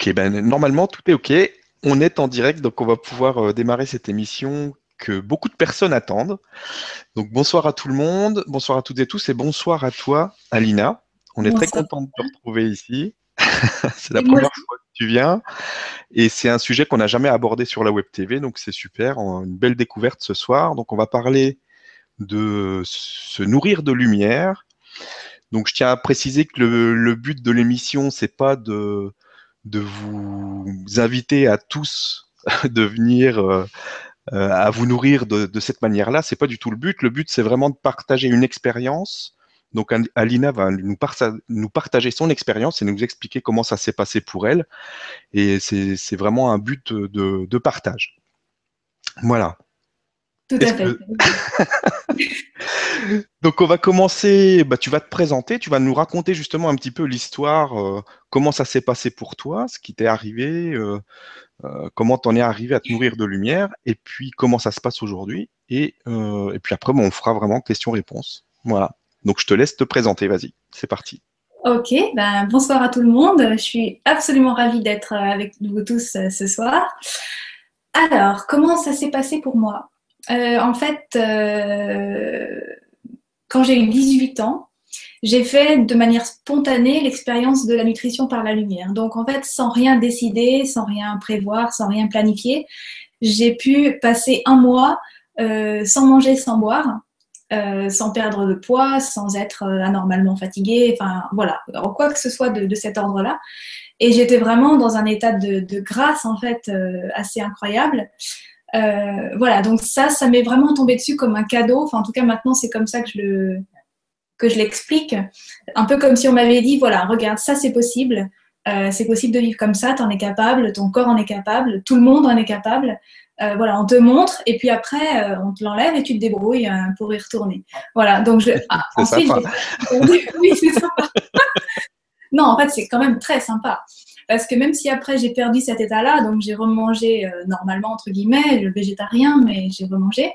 Ok, ben normalement tout est ok. On est en direct, donc on va pouvoir euh, démarrer cette émission que beaucoup de personnes attendent. Donc bonsoir à tout le monde, bonsoir à toutes et tous et bonsoir à toi, Alina. On est très content de te retrouver ici. c'est la première fois que tu viens et c'est un sujet qu'on n'a jamais abordé sur la Web TV, donc c'est super, une belle découverte ce soir. Donc on va parler de se nourrir de lumière. Donc je tiens à préciser que le, but de l'émission, c'est pas de, de vous inviter à tous de venir euh, euh, à vous nourrir de, cette manière-là. C'est pas du tout le but. Le but, c'est vraiment de partager une expérience. Donc Alina va nous, partager son expérience et nous expliquer comment ça s'est passé pour elle. Et c'est vraiment un but de partage. Voilà. Tout à fait. Donc on va commencer, bah, tu vas te présenter, tu vas nous raconter justement un petit peu l'histoire, euh, comment ça s'est passé pour toi, ce qui t'est arrivé, euh, euh, comment t'en es arrivé à te nourrir de lumière, et puis comment ça se passe aujourd'hui, et, et, puis après on fera vraiment question-réponse. Voilà. Donc je te laisse te présenter, vas-y, c'est parti. Ok, ben, bonsoir à tout le monde, je suis absolument ravie d'être avec vous tous ce soir. Alors, comment ça s'est passé pour moi? Euh, en fait, euh, quand j'ai eu 18 ans, j'ai fait de manière spontanée l'expérience de la nutrition par la lumière. Donc, en fait, sans rien décider, sans rien prévoir, sans rien planifier, j'ai pu passer un mois euh, sans manger, sans boire, sans perdre de poids, sans être anormalement fatiguée, enfin voilà, quoi que ce soit de, cet ordre-là. Et j'étais vraiment dans un état de grâce en fait assez incroyable. Euh, voilà, donc ça, ça m'est vraiment tombé dessus comme un cadeau. Enfin, en tout cas, maintenant, c'est comme ça que je le que je l'explique. Un peu comme si on m'avait dit, voilà, regarde, ça, c'est possible. Euh, c'est possible de vivre comme ça, tu en es capable, ton corps en est capable, tout le monde en est capable. Euh, voilà, on te montre et puis après, on te l'enlève et tu te débrouilles pour y retourner. Voilà, donc je. Ah, ensuite, oui, c'est sympa. non, en fait, c'est quand même très sympa. Parce que même si après j'ai perdu cet état-là, donc j'ai remangé euh, normalement, entre guillemets, le végétarien, mais j'ai remangé,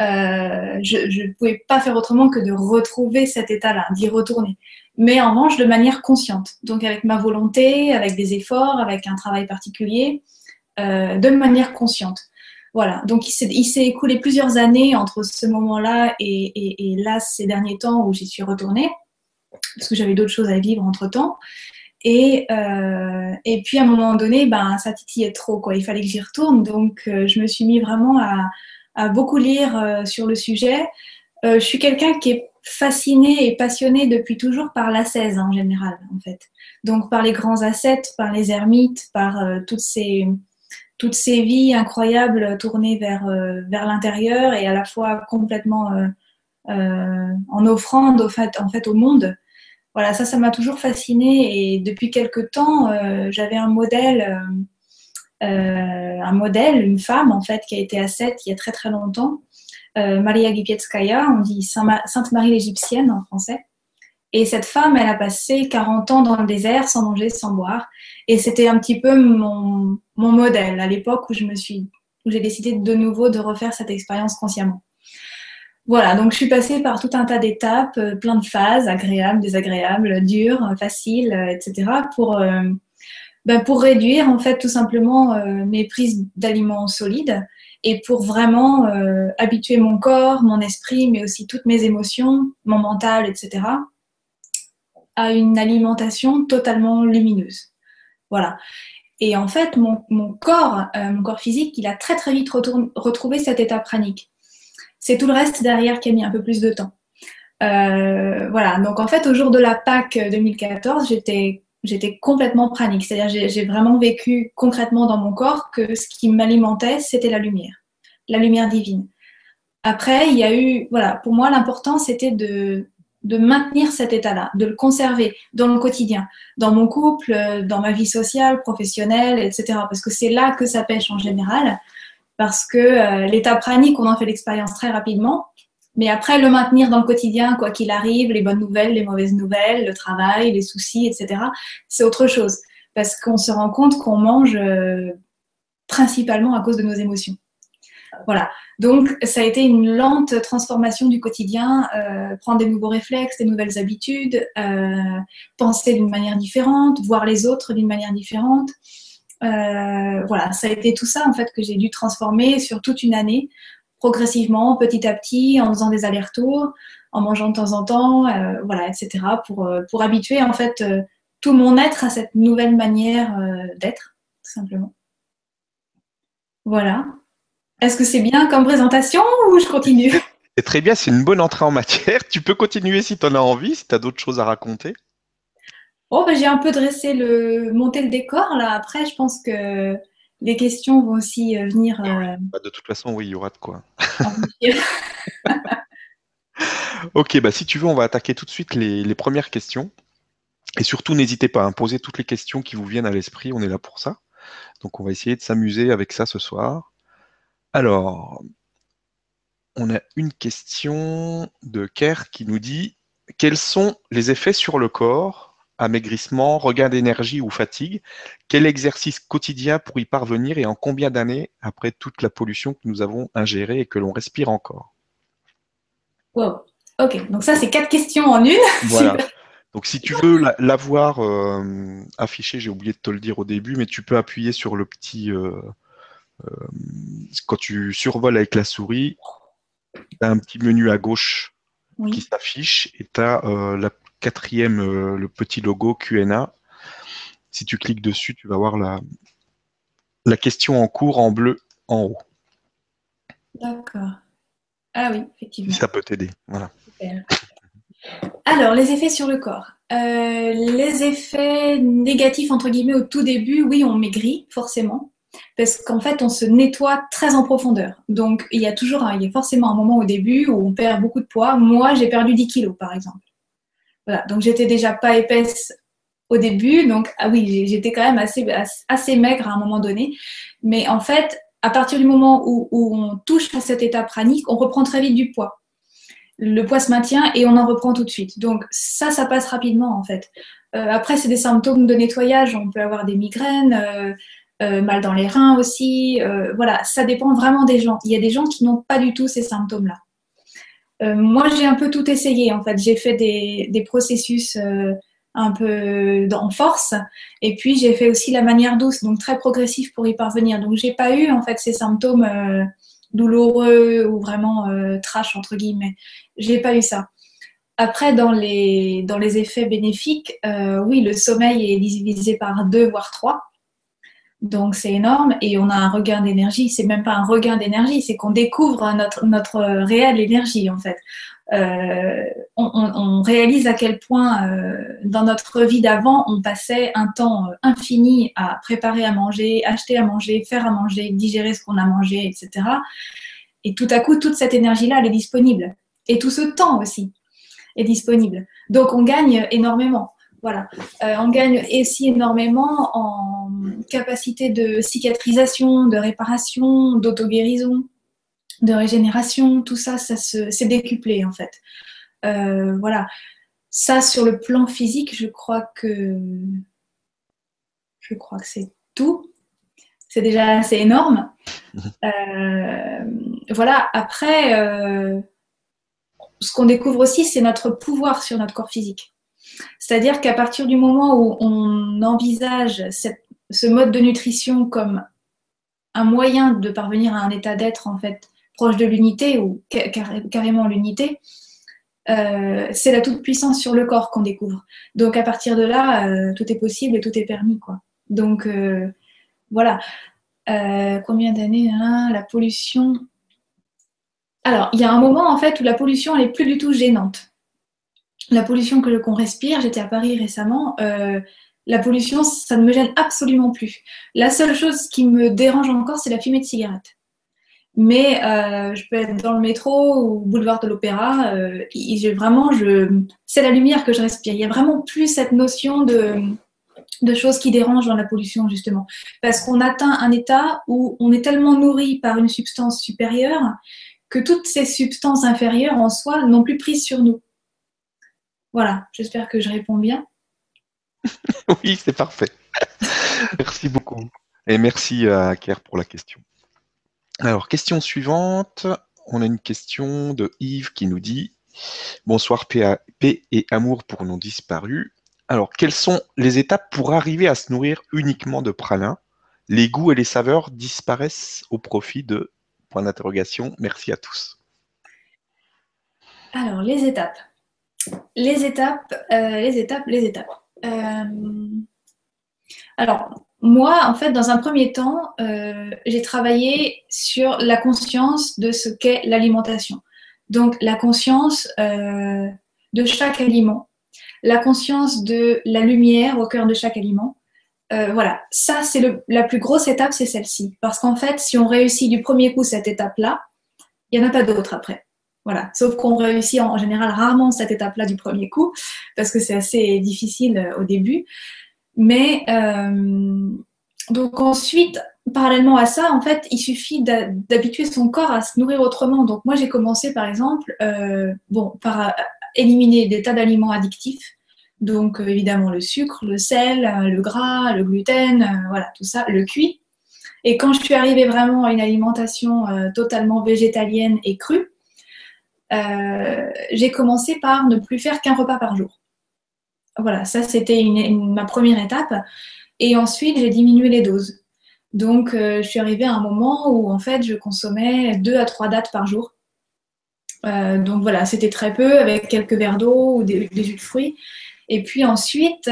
euh, je ne pouvais pas faire autrement que de retrouver cet état-là, d'y retourner. Mais en revanche, de manière consciente. Donc avec ma volonté, avec des efforts, avec un travail particulier, euh, de manière consciente. Voilà, donc il s'est écoulé plusieurs années entre ce moment-là et, et, là, ces derniers temps où j'y suis retournée, parce que j'avais d'autres choses à vivre entre-temps. Et, euh, et puis à un moment donné, ben, ça titillait trop, quoi. il fallait que j'y retourne. Donc euh, je me suis mis vraiment à, beaucoup lire euh, sur le sujet. Je suis quelqu'un qui est fasciné et passionné depuis toujours par l'ascèse en général, en fait. Donc par les grands ascètes, par les ermites, par toutes, ces, toutes ces vies incroyables tournées vers, vers l'intérieur et à la fois complètement en offrande en fait, au monde voilà, ça, ça m'a toujours fasciné et depuis quelque temps, euh, j'avais un modèle, euh, euh, un modèle, une femme en fait qui a été ascète il y a très très longtemps, Maria Gipietskaya, on dit Sainte Marie l'Égyptienne en français. Et cette femme, elle a passé 40 ans dans le désert sans manger, sans boire. Et c'était un petit peu mon, mon modèle à l'époque où je me suis, où j'ai décidé de nouveau de refaire cette expérience consciemment. Voilà, donc je suis passée par tout un tas d'étapes, euh, plein de phases, agréables, désagréables, dures, faciles, euh, etc., pour, euh, ben, pour réduire en fait tout simplement mes prises d'aliments solides et pour vraiment habituer mon corps, mon esprit, mais aussi toutes mes émotions, mon mental, etc., à une alimentation totalement lumineuse. Voilà. Et en fait, mon corps, mon corps physique, il a très très vite retrouvé cet état pranique. C'est tout le reste derrière qui a mis un peu plus de temps. Euh, voilà, donc en fait, au jour de la Pâque 2014, j'étais j'étais complètement pranique. C'est-à-dire, j'ai vraiment vécu concrètement dans mon corps que ce qui m'alimentait, c'était la lumière, la lumière divine. Après, il y a eu, voilà, pour moi, l'important, c'était de, de maintenir cet état-là, de le conserver dans le quotidien, dans mon couple, dans ma vie sociale, professionnelle, etc. Parce que c'est là que ça pêche en général parce que euh, l'état pranique, on en fait l'expérience très rapidement. Mais après, le maintenir dans le quotidien, quoi qu'il arrive, les bonnes nouvelles, les mauvaises nouvelles, le travail, les soucis, etc., c'est autre chose. Parce qu'on se rend compte qu'on mange euh, principalement à cause de nos émotions. Voilà. Donc, ça a été une lente transformation du quotidien, euh, prendre des nouveaux réflexes, des nouvelles habitudes, penser d'une manière différente, voir les autres d'une manière différente. Euh, voilà, ça a été tout ça en fait que j'ai dû transformer sur toute une année, progressivement, petit à petit, en faisant des allers-retours, en mangeant de temps en temps, voilà, etc. pour pour habituer en fait tout mon être à cette nouvelle manière d'être, tout simplement. Voilà. Est-ce que c'est bien comme présentation ou je continue? C'est très bien, c'est une bonne entrée en matière. Tu peux continuer si tu en as envie, si tu as d'autres choses à raconter. Oh, bah, j'ai un peu dressé le, monté le décor là. Après, je pense que les questions vont aussi euh, venir. Euh, bah, de toute façon, oui, il y aura de quoi. ok, bah si tu veux, on va attaquer tout de suite les, premières questions. Et surtout, n'hésitez pas à poser toutes les questions qui vous viennent à l'esprit. On est là pour ça. Donc, on va essayer de s'amuser avec ça ce soir. Alors, on a une question de Kerr qui nous dit quels sont les effets sur le corps, amaigrissement, regain d'énergie ou fatigue Quel exercice quotidien pour y parvenir et en combien d'années après toute la pollution que nous avons ingérée et que l'on respire encore? Wow. Ok, donc ça c'est quatre questions en une. Voilà. Donc si tu veux l'avoir euh, affiché, j'ai oublié de te le dire au début, mais tu peux appuyer sur le petit euh, euh, quand tu survoles avec la souris, tu as un petit menu à gauche qui s'affiche et tu as euh, la quatrième, euh, le petit logo QNA. Si tu cliques dessus, tu vas voir la, la question en cours en bleu en haut. D'accord. Ah oui, effectivement. Ça peut t'aider. Voilà. Alors, les effets sur le corps. les effets négatifs, entre guillemets, au tout début, oui, on maigrit, forcément parce qu'en fait, on se nettoie très en profondeur. Donc, il y a toujours, il y a forcément un moment au début où on perd beaucoup de poids. Moi, j'ai perdu 10 kilos, par exemple. Donc j'étais déjà pas épaisse au début, donc ah oui, j'étais quand même assez, maigre à un moment donné. Mais en fait, à partir du moment où, on touche à cette étape pranique, on reprend très vite du poids. Le poids se maintient et on en reprend tout de suite. Donc ça, ça passe rapidement en fait. Euh, après, c'est des symptômes de nettoyage. On peut avoir des migraines, euh, euh, mal dans les reins aussi. Voilà, ça dépend vraiment des gens. Il y a des gens qui n'ont pas du tout ces symptômes-là. Euh, moi, j'ai un peu tout essayé en fait. J'ai fait des, processus un peu en force et puis j'ai fait aussi la manière douce, donc très progressif pour y parvenir. Donc j'ai pas eu en fait ces symptômes douloureux ou vraiment trash entre guillemets. J'ai pas eu ça. Après, dans les, dans les effets bénéfiques, oui, le sommeil est divisé par deux, voire trois. Donc c'est énorme et on a un regain d'énergie. C'est même pas un regain d'énergie, c'est qu'on découvre notre, notre réelle énergie en fait. Euh, on, réalise à quel point euh, dans notre vie d'avant, on passait un temps infini à préparer à manger, acheter à manger, faire à manger, digérer ce qu'on a mangé, etc. Et tout à coup, toute cette énergie-là, elle est disponible. Et tout ce temps aussi est disponible. Donc on gagne énormément. Voilà. Euh, on gagne aussi énormément en capacité de cicatrisation, de réparation, d'auto-guérison, de régénération. Tout ça, ça c'est décuplé en fait. Euh, voilà. Ça, sur le plan physique, je crois que je crois que c'est tout. C'est déjà assez énorme. Euh, voilà. Après, ce qu'on découvre aussi, c'est notre pouvoir sur notre corps physique. C'est-à-dire qu'à partir du moment où on envisage ce mode de nutrition comme un moyen de parvenir à un état d'être en fait proche de l'unité ou carrément l'unité, euh, c'est la toute puissance sur le corps qu'on découvre. Donc à partir de là, euh, tout est possible et tout est permis quoi. Donc euh, voilà. combien d'années hein, la pollution? Alors il y a un moment en fait où la pollution elle est plus du tout gênante la pollution que qu'on respire, j'étais à Paris récemment, euh, la pollution, ça ne me gêne absolument plus. La seule chose qui me dérange encore, c'est la fumée de cigarette. Mais euh, je peux être dans le métro ou boulevard de l'Opéra, euh, vraiment, c'est la lumière que je respire. Il y a vraiment plus cette notion de, de choses qui dérangent dans la pollution, justement. Parce qu'on atteint un état où on est tellement nourri par une substance supérieure que toutes ces substances inférieures en soi n'ont plus prise sur nous. Voilà, j'espère que je réponds bien. oui, c'est parfait. merci beaucoup. Et merci à Kerr pour la question. Alors, question suivante. On a une question de Yves qui nous dit Bonsoir, paix et amour pour nos disparus. Alors, quelles sont les étapes pour arriver à se nourrir uniquement de pralin Les goûts et les saveurs disparaissent au profit de point d'interrogation. Merci à tous. Alors, les étapes. Les étapes, euh, les étapes, les étapes. Euh, alors, moi, en fait, dans un premier temps, euh, j'ai travaillé sur la conscience de ce qu'est l'alimentation. Donc, la conscience de chaque aliment, la conscience de la lumière au cœur de chaque aliment. voilà, ça, c'est la plus grosse étape, c'est celle-ci. Parce qu'en fait, si on réussit du premier coup cette étape-là, il n'y en a pas d'autre après. Voilà. Sauf qu'on réussit en, général rarement cette étape-là du premier coup, parce que c'est assez difficile euh, au début. Mais euh, donc ensuite, parallèlement à ça, en fait, il suffit d'habituer son corps à se nourrir autrement. Donc moi, j'ai commencé par exemple, euh, bon, par éliminer des tas d'aliments addictifs. Donc évidemment le sucre, le sel, le gras, le gluten, voilà, tout ça, le cuit. Et quand je suis arrivée vraiment à une alimentation totalement végétalienne et crue, euh, j'ai commencé par ne plus faire qu'un repas par jour. Voilà, ça c'était ma première étape. Et ensuite, j'ai diminué les doses. Donc, euh, je suis arrivée à un moment où en fait, je consommais deux à trois dates par jour. Euh, donc voilà, c'était très peu avec quelques verres d'eau ou des, jus de fruits. Et puis ensuite,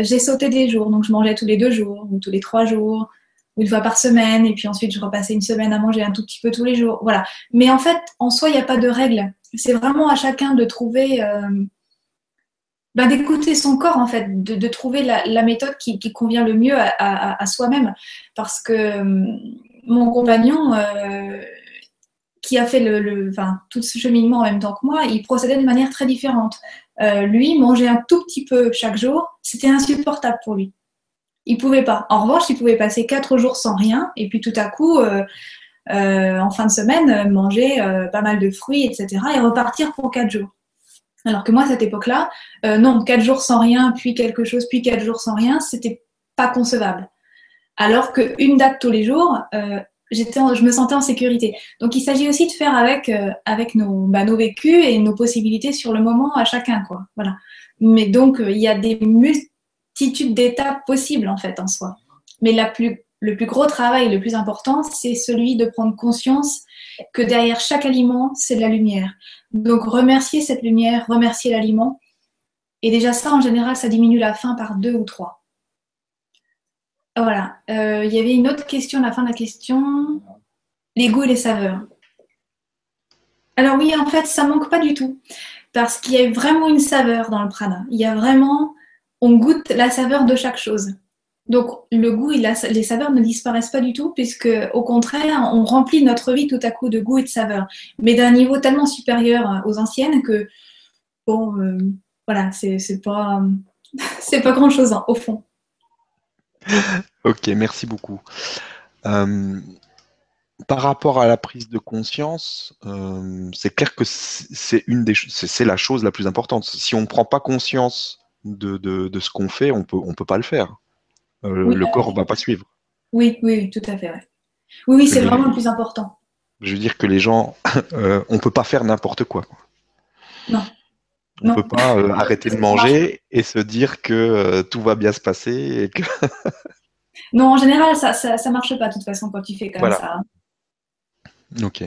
j'ai sauté des jours. Donc, je mangeais tous les deux jours ou tous les trois jours une fois par semaine, et puis ensuite je repassais une semaine à manger un tout petit peu tous les jours. Voilà. Mais en fait, en soi, il n'y a pas de règle. C'est vraiment à chacun de trouver, euh, bah, d'écouter son corps en fait, de, trouver la, méthode qui, convient le mieux à, soi-même. Parce que euh, mon compagnon, euh, qui a fait le, enfin, tout ce cheminement en même temps que moi, il procédait de manière très différente. lui, manger un tout petit peu chaque jour, c'était insupportable pour lui il pouvait pas. En revanche, il pouvait passer quatre jours sans rien et puis tout à coup, euh, euh, en fin de semaine, manger euh, pas mal de fruits, etc. et repartir pour quatre jours. Alors que moi, à cette époque-là, non, quatre jours sans rien, puis quelque chose, puis quatre jours sans rien, c'était pas concevable. Alors qu'une date tous les jours, je me sentais en sécurité. Donc, il s'agit aussi de faire avec, bah, nos vécus et nos possibilités sur le moment à chacun, quoi. Voilà. Mais donc, il y a des multiples d'étapes possibles en fait en soi. Mais la plus, le plus gros travail, le plus important, c'est celui de prendre conscience que derrière chaque aliment, c'est de la lumière. Donc remercier cette lumière, remercier l'aliment. Et déjà ça, en général, ça diminue la faim par deux ou trois. Voilà. Euh, il y avait une autre question à la fin de la question. Les goûts et les saveurs. Alors oui, en fait, ça manque pas du tout. Parce qu'il y a vraiment une saveur dans le prana. Il y a vraiment on goûte la saveur de chaque chose. Donc le goût et les saveurs ne disparaissent pas du tout, puisque au contraire, on remplit notre vie tout à coup de goût et de saveur, mais d'un niveau tellement supérieur aux anciennes que bon, euh, voilà, c'est pas pas grand chose hein, au fond. Ok, merci beaucoup. Euh, par rapport à la prise de conscience, euh, c'est clair que c'est une des c'est la chose la plus importante. Si on ne prend pas conscience de, ce qu'on fait, on peut, on peut pas le faire. Euh, le corps ne va pas suivre. Oui, oui, tout à fait. Oui, oui, c'est vraiment le plus important. Je veux dire que les gens, euh, on peut pas faire n'importe quoi. Non. On ne peut pas euh, arrêter de manger et se dire que tout va bien se passer. Et que non, en général, ça ne marche pas de toute façon quand tu fais comme ça. Hein. Ok.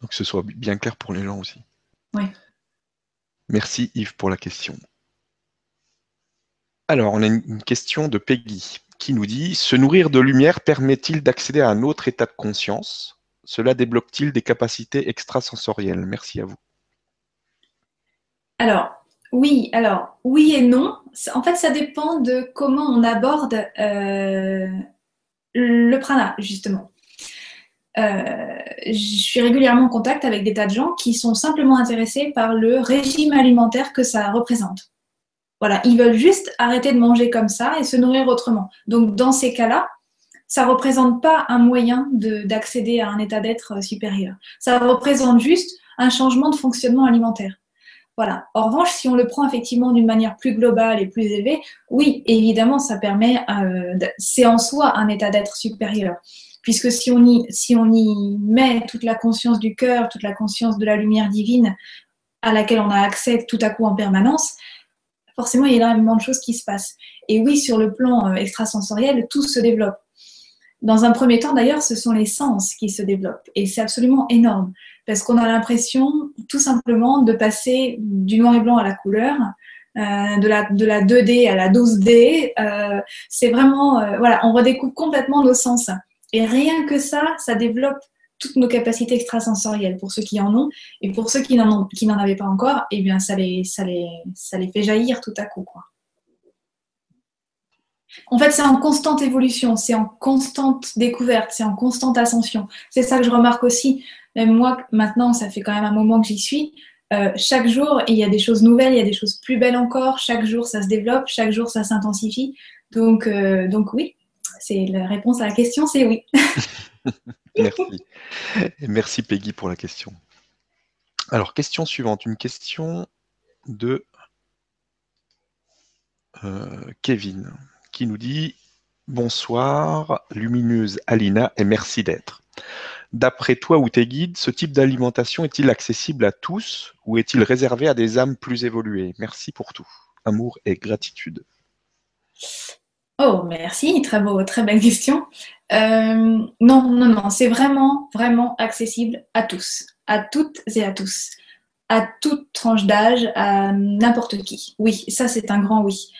Donc que ce soit bien clair pour les gens aussi. Oui. Merci Yves pour la question. Alors, on a une question de Peggy qui nous dit Se nourrir de lumière permet-il d'accéder à un autre état de conscience? Cela débloque-t-il des capacités extrasensorielles? Merci à vous. Alors, oui, alors, oui et non. En fait, ça dépend de comment on aborde euh, le prana, justement. Euh, je suis régulièrement en contact avec des tas de gens qui sont simplement intéressés par le régime alimentaire que ça représente. Voilà, ils veulent juste arrêter de manger comme ça et se nourrir autrement. Donc, dans ces cas-là, ça ne représente pas un moyen d'accéder à un état d'être euh, supérieur. Ça représente juste un changement de fonctionnement alimentaire. Voilà. En revanche, si on le prend effectivement d'une manière plus globale et plus élevée, oui, évidemment, ça permet, euh, c'est en soi un état d'être supérieur. puisque si on y, si on y met toute la conscience du cœur, toute la conscience de la lumière divine à laquelle on a accès tout à coup en permanence, forcément, il y a énormément de choses qui se passent. Et oui, sur le plan euh, extrasensoriel, tout se développe. Dans un premier temps, d'ailleurs, ce sont les sens qui se développent. Et c'est absolument énorme, parce qu'on a l'impression tout simplement de passer du noir et blanc à la couleur, euh, de, la, de la 2D à la 12D. Euh, c'est vraiment, voilà, on redécouvre complètement nos sens. Et rien que ça, ça développe toutes nos capacités extrasensorielles pour ceux qui en ont. Et pour ceux qui n'en, avaient pas encore, eh bien, ça les, ça, les, ça les fait jaillir tout à coup. Quoi. En fait, c'est en constante évolution, c'est en constante découverte, c'est en constante ascension. C'est ça que je remarque aussi. Même moi, maintenant, ça fait quand même un moment que j'y suis. Euh, chaque jour, il y a des choses nouvelles, il y a des choses plus belles encore. Chaque jour, ça se développe, chaque jour, ça s'intensifie. Donc, euh, donc oui, c'est la réponse à la question, c'est oui. merci. merci Peggy pour la question. Alors, question suivante, une question de euh, Kevin qui nous dit Bonsoir, lumineuse Alina, et merci d'être. D'après toi ou tes guides, ce type d'alimentation est-il accessible à tous ou est-il réservé à des âmes plus évoluées? Merci pour tout. Amour et gratitude. Oh, merci, très, beau, très belle question. Euh, non, non, non, c'est vraiment, vraiment accessible à tous, à toutes et à tous, à toute tranche d'âge, à n'importe qui. Oui, ça c'est un grand oui.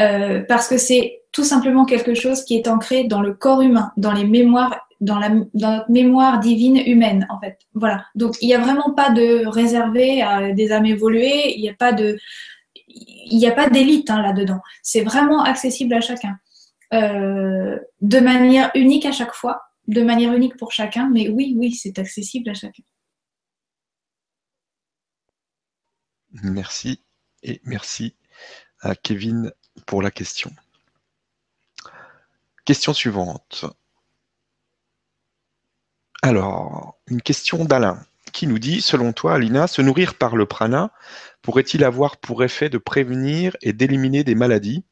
Euh, parce que c'est tout simplement quelque chose qui est ancré dans le corps humain, dans les mémoires dans, la, notre mémoire divine humaine, en fait. Voilà. Donc, il n'y a vraiment pas de réservé à des âmes évoluées, il n'y a pas de, il n'y a pas d'élite hein, là-dedans. C'est vraiment accessible à chacun. Euh, de manière unique à chaque fois, de manière unique pour chacun, mais oui, oui, c'est accessible à chacun. Merci et merci à Kevin pour la question. Question suivante. Alors, une question d'Alain qui nous dit, selon toi, Alina, se nourrir par le prana pourrait-il avoir pour effet de prévenir et d'éliminer des maladies,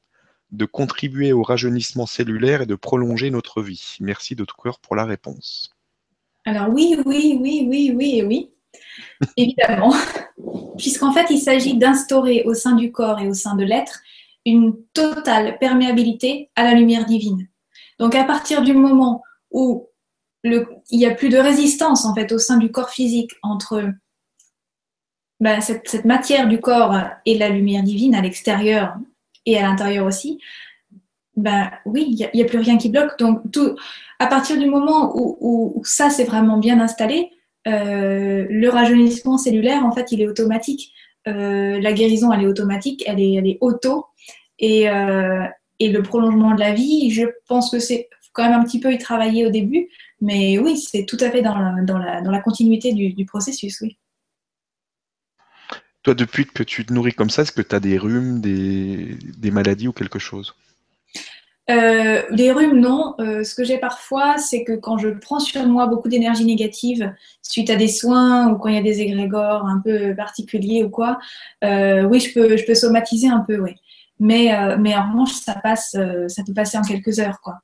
de contribuer au rajeunissement cellulaire et de prolonger notre vie? Merci de tout cœur pour la réponse. Alors oui, oui, oui, oui, oui oui, évidemment, puisqu'en fait, il s'agit d'instaurer au sein du corps et au sein de l'être une totale perméabilité à la lumière divine. Donc à partir du moment où il n'y a plus de résistance en fait au sein du corps physique entre ben, cette, matière du corps et la lumière divine à l'extérieur et à l'intérieur aussi, ben oui, il n'y a, plus rien qui bloque. Donc tout, à partir du moment où, ça c'est vraiment bien installé, euh, le rajeunissement cellulaire en fait il est automatique. Euh, la guérison elle est automatique, elle est, elle est auto et, euh, et le prolongement de la vie, je pense que c'est quand même un petit peu y travailler au début, mais oui, c'est tout à fait dans la, dans la, dans la continuité du, processus, oui. Toi, depuis que tu te nourris comme ça, est-ce que tu as des rhumes, des, des, maladies ou quelque chose? Euh, Les rhumes, non. Euh, ce que j'ai parfois, c'est que quand je prends sur moi beaucoup d'énergie négative suite à des soins ou quand il y a des égrégores un peu particuliers ou quoi, euh, oui, je peux, je peux somatiser un peu, oui. Mais, mais en revanche, ça passe, ça peut passer en quelques heures, quoi.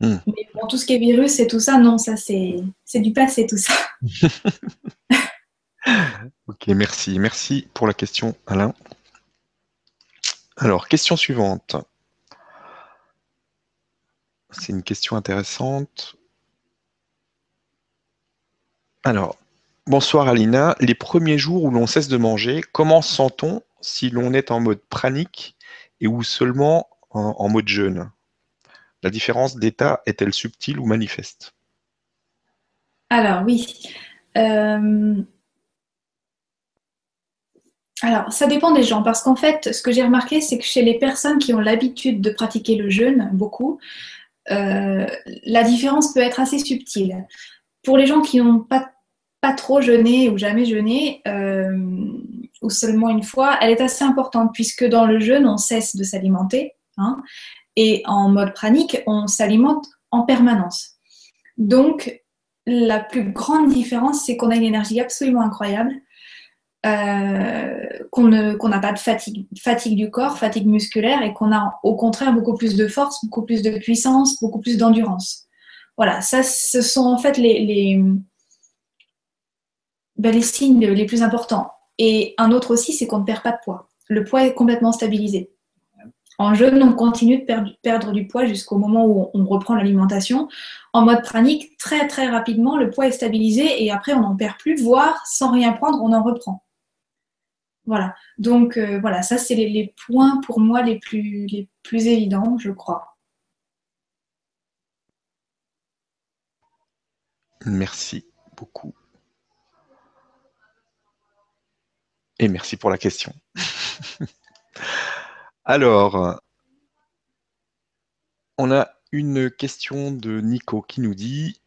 Hmm. Mais pour tout ce qui est virus et tout ça, non, ça c'est du passé tout ça. ok, merci. Merci pour la question, Alain. Alors, question suivante. C'est une question intéressante. Alors, bonsoir Alina. Les premiers jours où l'on cesse de manger, comment sent-on si l'on est en mode pranique et ou seulement en mode jeûne? La différence d'état est-elle subtile ou manifeste? Alors oui. Euh, alors, ça dépend des gens, parce qu'en fait, ce que j'ai remarqué, c'est que chez les personnes qui ont l'habitude de pratiquer le jeûne, beaucoup, euh, la différence peut être assez subtile. Pour les gens qui n'ont pas, trop jeûné ou jamais jeûné, euh, ou seulement une fois, elle est assez importante, puisque dans le jeûne, on cesse de s'alimenter. Hein, et en mode pranique, on s'alimente en permanence. Donc, la plus grande différence, c'est qu'on a une énergie absolument incroyable, euh, qu'on n'a pas de fatigue, fatigue du corps, fatigue musculaire, et qu'on a au contraire beaucoup plus de force, beaucoup plus de puissance, beaucoup plus d'endurance. Voilà, ça, ce sont en fait les, les, ben, les signes les plus importants. Et un autre aussi, c'est qu'on ne perd pas de poids. Le poids est complètement stabilisé. En jeûne, on continue de perdre, du poids jusqu'au moment où on reprend l'alimentation. En mode pranique, très très rapidement, le poids est stabilisé et après on n'en perd plus, voire sans rien prendre, on en reprend. Voilà. Donc euh, voilà, ça c'est les, points pour moi les plus, les plus évidents, je crois. Merci beaucoup. Et merci pour la question. Alors, on a une question de Nico qui nous dit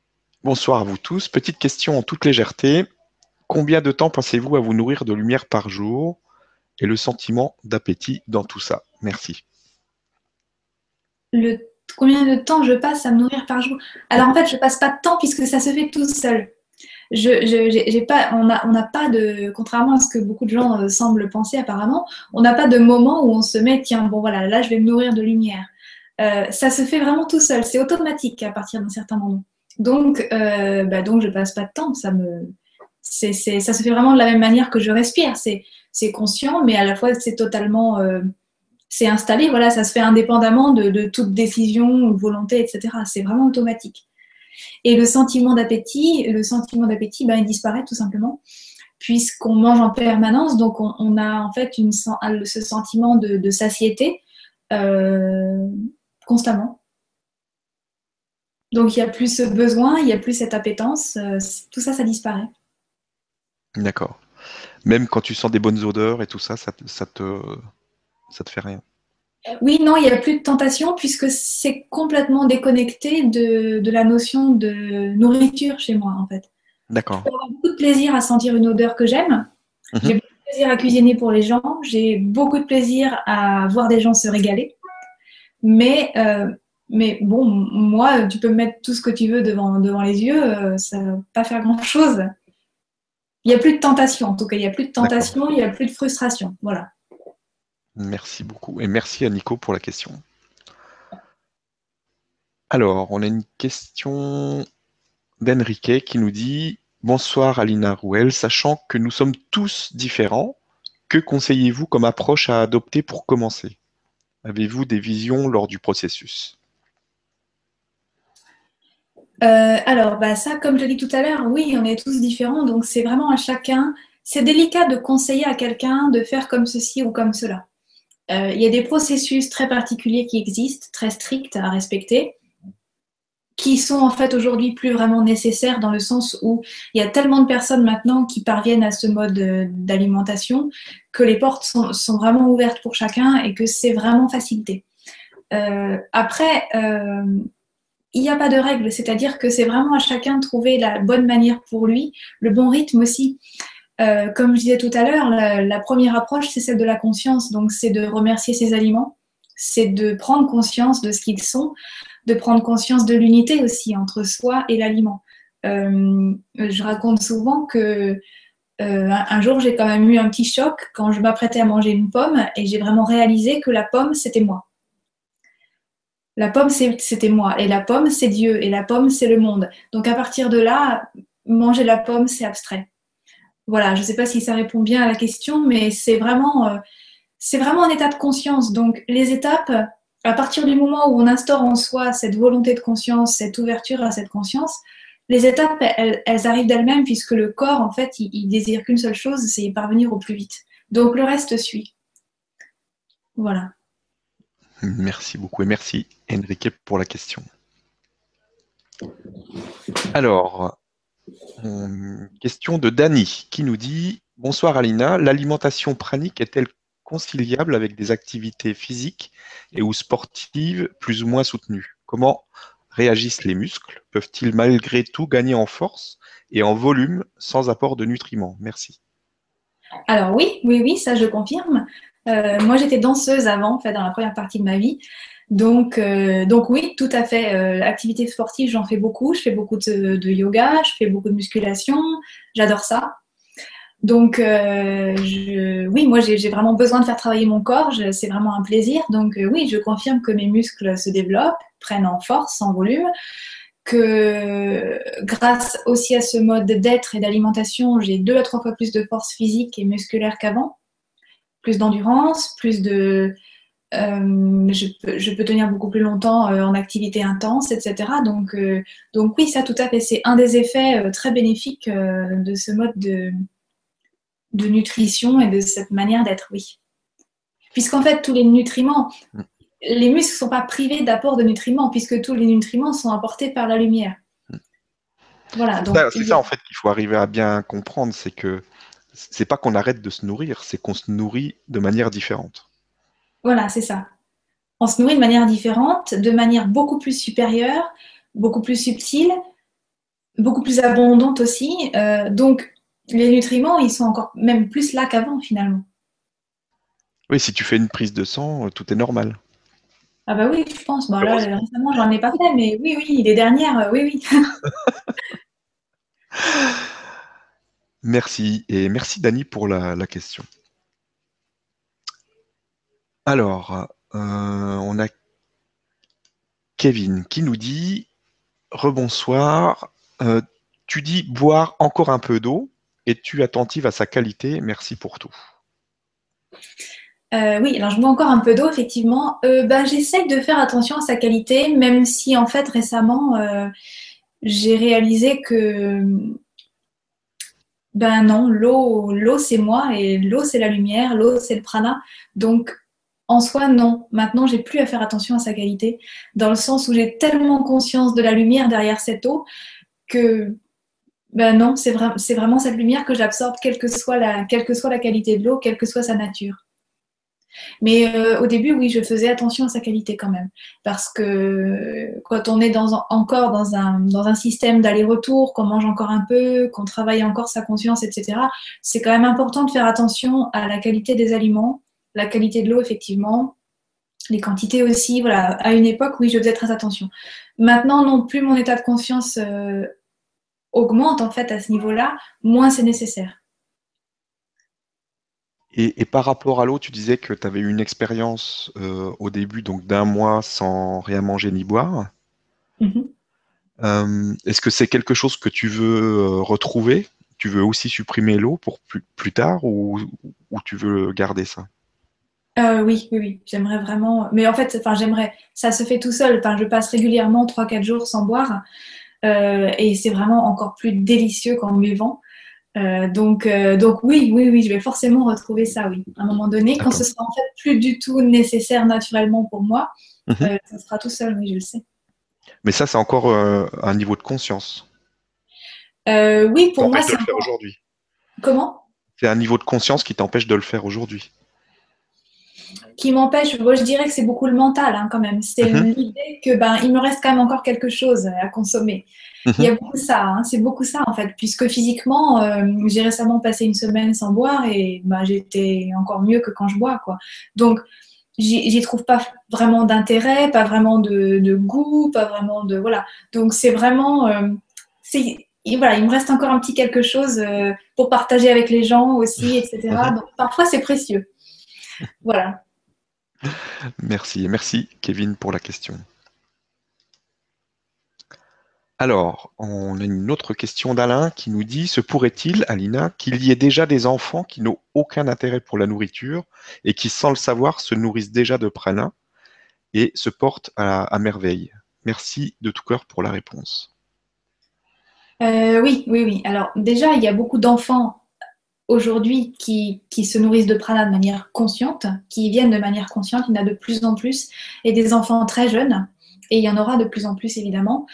Bonsoir à vous tous. Petite question en toute légèreté. Combien de temps pensez-vous à vous nourrir de lumière par jour et le sentiment d'appétit dans tout ça? Merci. Combien de temps je passe à me nourrir par jour? Alors en fait, je passe pas de temps puisque ça se fait tout seul on n'a pas de, contrairement à ce que beaucoup de gens euh, semblent penser apparemment, on n'a pas de moment où on se met, tiens, bon voilà, là je vais me nourrir de lumière. Euh, ça se fait vraiment tout seul, c'est automatique à partir d'un certain moment. Donc, euh, bah donc je passe pas de temps, ça me, c'est, ça se fait vraiment de la même manière que je respire. C'est, c'est conscient, mais à la fois c'est totalement, euh, c'est installé. Voilà, ça se fait indépendamment de, de toute décision ou volonté, etc. C'est vraiment automatique. Et le sentiment d'appétit, le sentiment d'appétit, ben, il disparaît tout simplement puisqu'on mange en permanence, donc on, a en fait ce sentiment de, satiété euh, constamment. Donc il n'y a plus ce besoin, il n'y a plus cette appétence, euh, tout ça, ça disparaît. D'accord. Même quand tu sens des bonnes odeurs et tout ça, ça, ça ça te fait rien. Oui, non, il n'y a plus de tentation puisque c'est complètement déconnecté de, la notion de nourriture chez moi, en fait. D'accord. J'ai beaucoup de plaisir à sentir une odeur que j'aime. Mhm. J'ai beaucoup de plaisir à cuisiner pour les gens. J'ai beaucoup de plaisir à voir des gens se régaler. Mais, euh, mais bon, moi, tu peux me mettre tout ce que tu veux devant, devant les yeux, euh, ça ne va pas faire grand-chose. Il n'y a plus de tentation, en tout cas, il n'y a plus de tentation, il n'y a plus de frustration. Voilà. Merci beaucoup. Et merci à Nico pour la question. Alors, on a une question d'Enrique qui nous dit Bonsoir Alina Rouel, sachant que nous sommes tous différents, que conseillez-vous comme approche à adopter pour commencer? Avez-vous des visions lors du processus? Euh, alors, bah ça, comme je l'ai dit tout à l'heure, oui, on est tous différents, donc c'est vraiment à chacun. C'est délicat de conseiller à quelqu'un de faire comme ceci ou comme cela. Euh, il y a des processus très particuliers qui existent, très stricts à respecter, qui sont en fait aujourd'hui plus vraiment nécessaires dans le sens où il y a tellement de personnes maintenant qui parviennent à ce mode euh, d'alimentation que les portes sont, vraiment ouvertes pour chacun et que c'est vraiment facilité. Euh, après, il n'y a pas de règle, c'est-à-dire que c'est vraiment à chacun de trouver la bonne manière pour lui, le bon rythme aussi. Euh, comme je disais tout à l'heure, la, première approche, c'est celle de la conscience. Donc, c'est de remercier ses aliments, c'est de prendre conscience de ce qu'ils sont, de prendre conscience de l'unité aussi entre soi et l'aliment. Euh, je raconte souvent que euh, un jour, j'ai quand même eu un petit choc quand je m'apprêtais à manger une pomme et j'ai vraiment réalisé que la pomme, c'était moi. La pomme, c'était moi. Et la pomme, c'est Dieu. Et la pomme, c'est le monde. Donc, à partir de là, manger la pomme, c'est abstrait voilà, je ne sais pas si ça répond bien à la question, mais c'est vraiment, euh, vraiment un état de conscience. Donc, les étapes, à partir du moment où on instaure en soi cette volonté de conscience, cette ouverture à cette conscience, les étapes, elles, arrivent d'elles-mêmes puisque le corps, en fait, il, il désire qu'une seule chose, c'est y parvenir au plus vite. Donc, le reste suit. Voilà. Merci beaucoup et merci Enrique pour la question. Alors, question de Dany qui nous dit Bonsoir Alina, l'alimentation pranique est-elle conciliable avec des activités physiques et ou sportives plus ou moins soutenues? Comment réagissent les muscles? Peuvent-ils malgré tout gagner en force et en volume sans apport de nutriments? Merci. Alors oui, oui, oui, ça je confirme. Euh, moi j'étais danseuse avant, dans la première partie de ma vie. Donc, euh, donc oui, tout à fait. Euh, activité sportive, j'en fais beaucoup. Je fais beaucoup de, yoga, je fais beaucoup de musculation. J'adore ça. Donc, euh, oui, moi, j'ai vraiment besoin de faire travailler mon corps. C'est vraiment un plaisir. Donc, oui, je confirme que mes muscles se développent, prennent en force, en volume. que grâce aussi à ce mode d'être et d'alimentation, j'ai deux à trois fois plus de force physique et musculaire qu'avant, plus d'endurance, plus de... Euh, je, peux, je, peux, tenir beaucoup plus longtemps euh, en activité intense, etc. Donc, euh, donc oui, ça tout à fait, c'est un des effets très bénéfiques de ce mode de, de nutrition et de cette manière d'être, oui. Puisqu'en fait, tous les nutriments, les muscles ne sont pas privés d'apport de nutriments puisque tous les nutriments sont apportés par la lumière. Voilà. C'est ça, en fait qu'il faut arriver à bien comprendre, c'est que c'est pas qu'on arrête de se nourrir, c'est qu'on se nourrit de manière différente. Voilà, c'est ça. On se nourrit de manière différente, de manière beaucoup plus supérieure, beaucoup plus subtile, beaucoup plus abondante aussi. Euh, donc les nutriments, ils sont encore même plus là qu'avant finalement. Oui, si tu fais une prise de sang, tout est normal. Ah bah oui, je pense. Bon, là, récemment, j'en ai pas fait, mais oui, oui, les dernières, euh, oui, oui. merci. Et merci, Dani, pour la, question. Alors, euh, on a Kevin qui nous dit Rebonsoir. Euh, tu dis boire encore un peu d'eau. Es-tu attentive à sa qualité Merci pour tout. Euh, oui, alors je bois encore un peu d'eau, effectivement. Euh, ben, J'essaie de faire attention à sa qualité, même si en fait récemment, j'ai réalisé que ben non, l'eau, l'eau c'est moi et l'eau c'est la lumière, l'eau c'est le prana. Donc en soi, non. Maintenant, j'ai plus à faire attention à sa qualité, dans le sens où j'ai tellement conscience de la lumière derrière cette eau que ben non, c'est, vraiment cette lumière que j'absorbe, quelle que soit la, qualité de l'eau, quelle que soit sa nature. Mais euh, au début, oui, je faisais attention à sa qualité quand même. Parce que quand on est encore dans un, dans un système d'aller-retour, qu'on mange encore un peu, qu'on travaille encore sa conscience, etc., c'est quand même important de faire attention à la qualité des aliments, la qualité de l'eau, effectivement, les quantités aussi. Voilà, à une époque, oui, je faisais très attention. Maintenant, non plus mon état de conscience euh, augmente en fait à ce niveau-là, moins c'est nécessaire. Et, par rapport à l'eau, tu disais que tu avais eu une expérience euh, au début donc d'un mois sans rien manger ni boire. Mm-hmm. Euh, est-ce que c'est quelque chose que tu veux retrouver? Tu veux aussi supprimer l'eau pour plus, tard ou, tu veux garder ça? Oui, oui, oui, j'aimerais vraiment. Mais en fait, enfin, j'aimerais. Ça se fait tout seul. Enfin, je passe régulièrement 3-4 jours sans boire. et c'est vraiment encore plus délicieux qu'en buvant. Euh, donc, euh, donc oui, oui, oui, je vais forcément retrouver ça, oui. À un moment donné, quand ce sera en fait plus du tout nécessaire naturellement pour moi, mhm. euh, ça sera tout seul, oui, je le sais. Mais ça, c'est encore un niveau de conscience. oui, pour moi, c'est. aujourd'hui. Comment? C'est un niveau de conscience qui t'empêche de le faire aujourd'hui. Qui m'empêche, moi je dirais que c'est beaucoup le mental hein, quand même. C'est mhm. l'idée que ben il me reste quand même encore quelque chose à consommer. Il y a mhm. beaucoup ça, hein. c'est beaucoup ça en fait, puisque physiquement, euh, j'ai récemment passé une semaine sans boire et bah, j'étais encore mieux que quand je bois. Quoi. Donc, j'y trouve pas vraiment d'intérêt, pas vraiment de, goût, pas vraiment de. Voilà. Donc, c'est vraiment. Euh, voilà, il me reste encore un petit quelque chose euh, pour partager avec les gens aussi, etc. Donc, parfois, c'est précieux. Voilà. Merci. Merci, Kevin, pour la question. Alors, on a une autre question d'Alain qui nous dit Se pourrait-il, Alina, qu'il y ait déjà des enfants qui n'ont aucun intérêt pour la nourriture et qui, sans le savoir, se nourrissent déjà de prana et se portent à, merveille? Merci de tout cœur pour la réponse. Euh, oui, oui, oui. Alors, déjà, il y a beaucoup d'enfants aujourd'hui qui, qui, se nourrissent de prana de manière consciente, qui viennent de manière consciente. Il y en a de plus en plus. Et des enfants très jeunes. Et il y en aura de plus en plus, évidemment.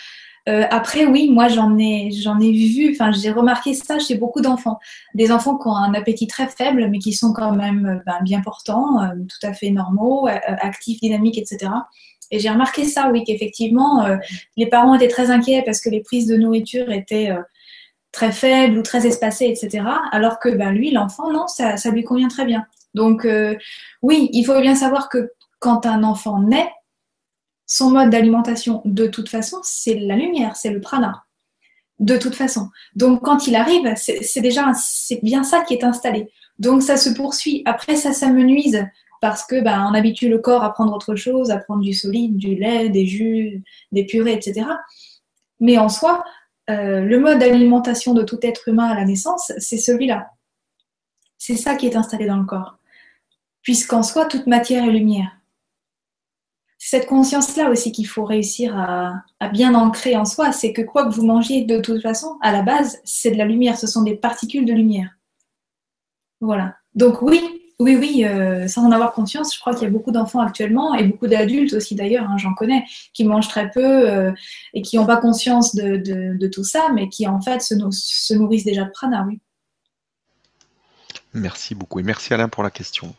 Euh, après, oui, moi j'en ai, j'en ai vu, enfin j'ai remarqué ça chez beaucoup d'enfants. Des enfants qui ont un appétit très faible, mais qui sont quand même euh, ben, bien portants, euh, tout à fait normaux, actifs, dynamiques, etc. Et j'ai remarqué ça, oui, qu'effectivement, les parents étaient très inquiets parce que les prises de nourriture étaient très faibles ou très espacées, etc. Alors que ben, lui, l'enfant, non, ça, ça, lui convient très bien. Donc, oui, il faut bien savoir que quand un enfant naît, son mode d'alimentation, de toute façon, c'est la lumière, c'est le prana. De toute façon. Donc, quand il arrive, c'est déjà, c'est bien ça qui est installé. Donc, ça se poursuit. Après, ça s'amenuise parce que, ben, on habitue le corps à prendre autre chose, à prendre du solide, du lait, des jus, des purées, etc. Mais en soi, euh, le mode d'alimentation de tout être humain à la naissance, c'est celui-là. C'est ça qui est installé dans le corps. Puisqu'en soi, toute matière est lumière. Cette conscience-là aussi qu'il faut réussir à, à, bien ancrer en soi. C'est que quoi que vous mangiez, de toute façon, à la base, c'est de la lumière. Ce sont des particules de lumière. Voilà. Donc oui, oui, oui, euh, sans en avoir conscience, je crois qu'il y a beaucoup d'enfants actuellement et beaucoup d'adultes aussi d'ailleurs, hein, j'en connais, qui mangent très peu euh, et qui n'ont pas conscience de, tout ça, mais qui en fait se, nourrissent déjà de prana. Merci beaucoup et merci Alain pour la question.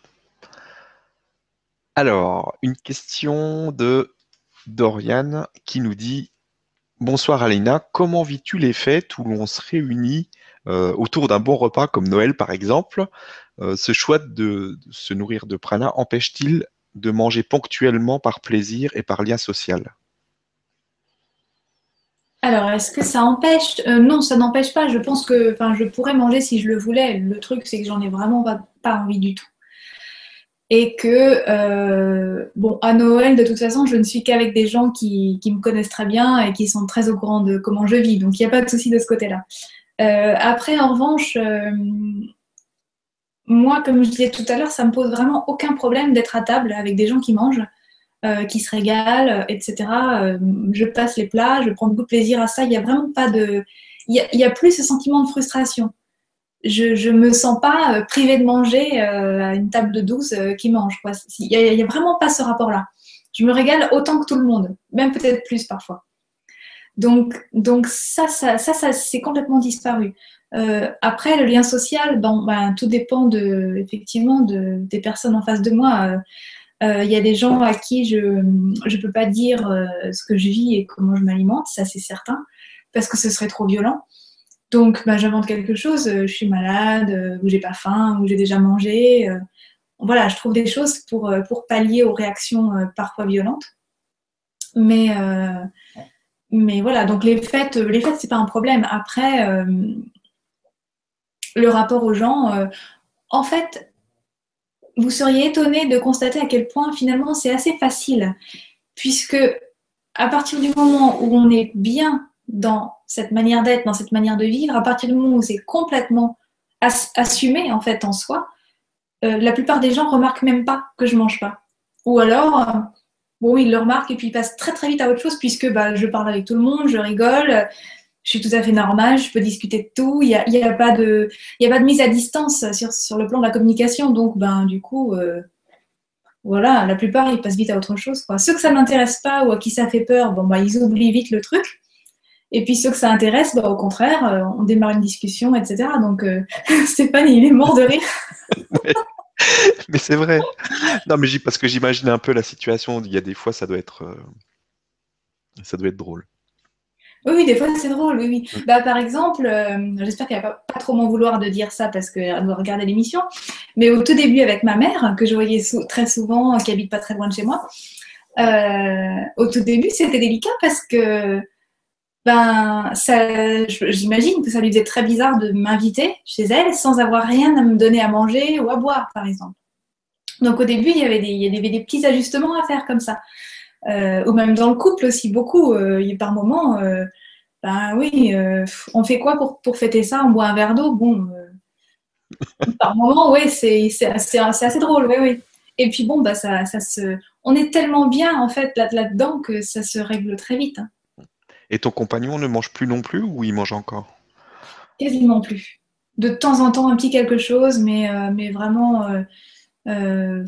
Alors, une question de Dorian qui nous dit Bonsoir Alina, comment vis-tu les fêtes où l'on se réunit euh, autour d'un bon repas comme Noël par exemple? Ce choix de, se nourrir de prana empêche-t-il de manger ponctuellement par plaisir et par lien social? Alors, est-ce que ça empêche euh, Non, ça n'empêche pas. Je pense que, je pourrais manger si je le voulais. Le truc, c'est que j'en ai vraiment pas, envie du tout. Et que, euh, bon, à Noël, de toute façon, je ne suis qu'avec des gens qui, me connaissent très bien et qui sont très au courant de comment je vis. Donc, il n'y a pas de souci de ce côté-là. après, en revanche, moi, comme je disais tout à l'heure, ça me pose vraiment aucun problème d'être à table avec des gens qui mangent, euh, qui se régalent, etc. Euh, je passe les plats, je prends beaucoup de plaisir à ça. Il n'y a vraiment pas de. Il n'y a, plus ce sentiment de frustration. Je ne me sens pas euh, privée de manger à une table de 12 qui mange. Il n'y a, a, vraiment pas ce rapport-là. Je me régale autant que tout le monde, même peut-être plus parfois. Donc, donc ça, ça, ça, ça c'est complètement disparu. Euh, après, le lien social, ben, tout dépend effectivement de, des personnes en face de moi. Il euh, euh, y a des gens à qui je ne peux pas dire ce que je vis et comment je m'alimente, ça c'est certain, parce que ce serait trop violent. Donc, ben, j'invente quelque chose, je suis malade, ou j'ai pas faim, ou j'ai déjà mangé. voilà, je trouve des choses pour, pallier aux réactions parfois violentes. Mais, mais voilà, donc les fêtes, les fêtes, c'est pas un problème. Après, le rapport aux gens. Euh, en fait, vous seriez étonné de constater à quel point finalement c'est assez facile, puisque à partir du moment où on est bien dans cette manière d'être, dans cette manière de vivre, à partir du moment où c'est complètement assumé en fait en soi, euh, la plupart des gens remarquent même pas que je mange pas. Ou alors, euh, bon, ils le remarquent et puis ils passent très très vite à autre chose puisque bah, je parle avec tout le monde, je rigole, je suis tout à fait normale, je peux discuter de tout, il n'y a, a, pas de, mise à distance sur, le plan de la communication. Donc, ben, du coup, euh, voilà, la plupart, ils passent vite à autre chose. Ceux que ça n'intéresse pas ou à qui ça fait peur, bon, ben, ils oublient vite le truc. Et puis ceux que ça intéresse, ben, au contraire, euh, on démarre une discussion, etc. Donc, euh, Stéphane, il est mort de rire. mais, c'est vrai. Non, mais parce que j'imagine un peu la situation. Il y a des fois, ça doit être drôle. Oui, des fois c'est drôle, oui, oui. Mm. Bah, par exemple, euh, j'espère qu'elle va pas, trop m'en vouloir de dire ça parce qu'elle doit regarder l'émission, mais au tout début avec ma mère, que je voyais très souvent, qui habite pas très loin de chez moi, euh, au tout début c'était délicat parce que ben, j'imagine que ça lui faisait très bizarre de m'inviter chez elle sans avoir rien à me donner à manger ou à boire, par exemple. Donc au début, il y avait des, il y avait des petits ajustements à faire comme ça. Euh, ou même dans le couple aussi beaucoup. Euh, par moment, euh, ben oui, on fait quoi pour, pour fêter ça? On boit un verre d'eau? Bon, par moment, oui, c'est assez drôle, oui, oui. Et puis bon, bah, ça, ça se... on est tellement bien en fait là-dedans que ça se règle très vite. Hein. Et ton compagnon ne mange plus non plus ou il mange encore? Quasiment plus. De temps en temps, un petit quelque chose, mais, mais vraiment, oui,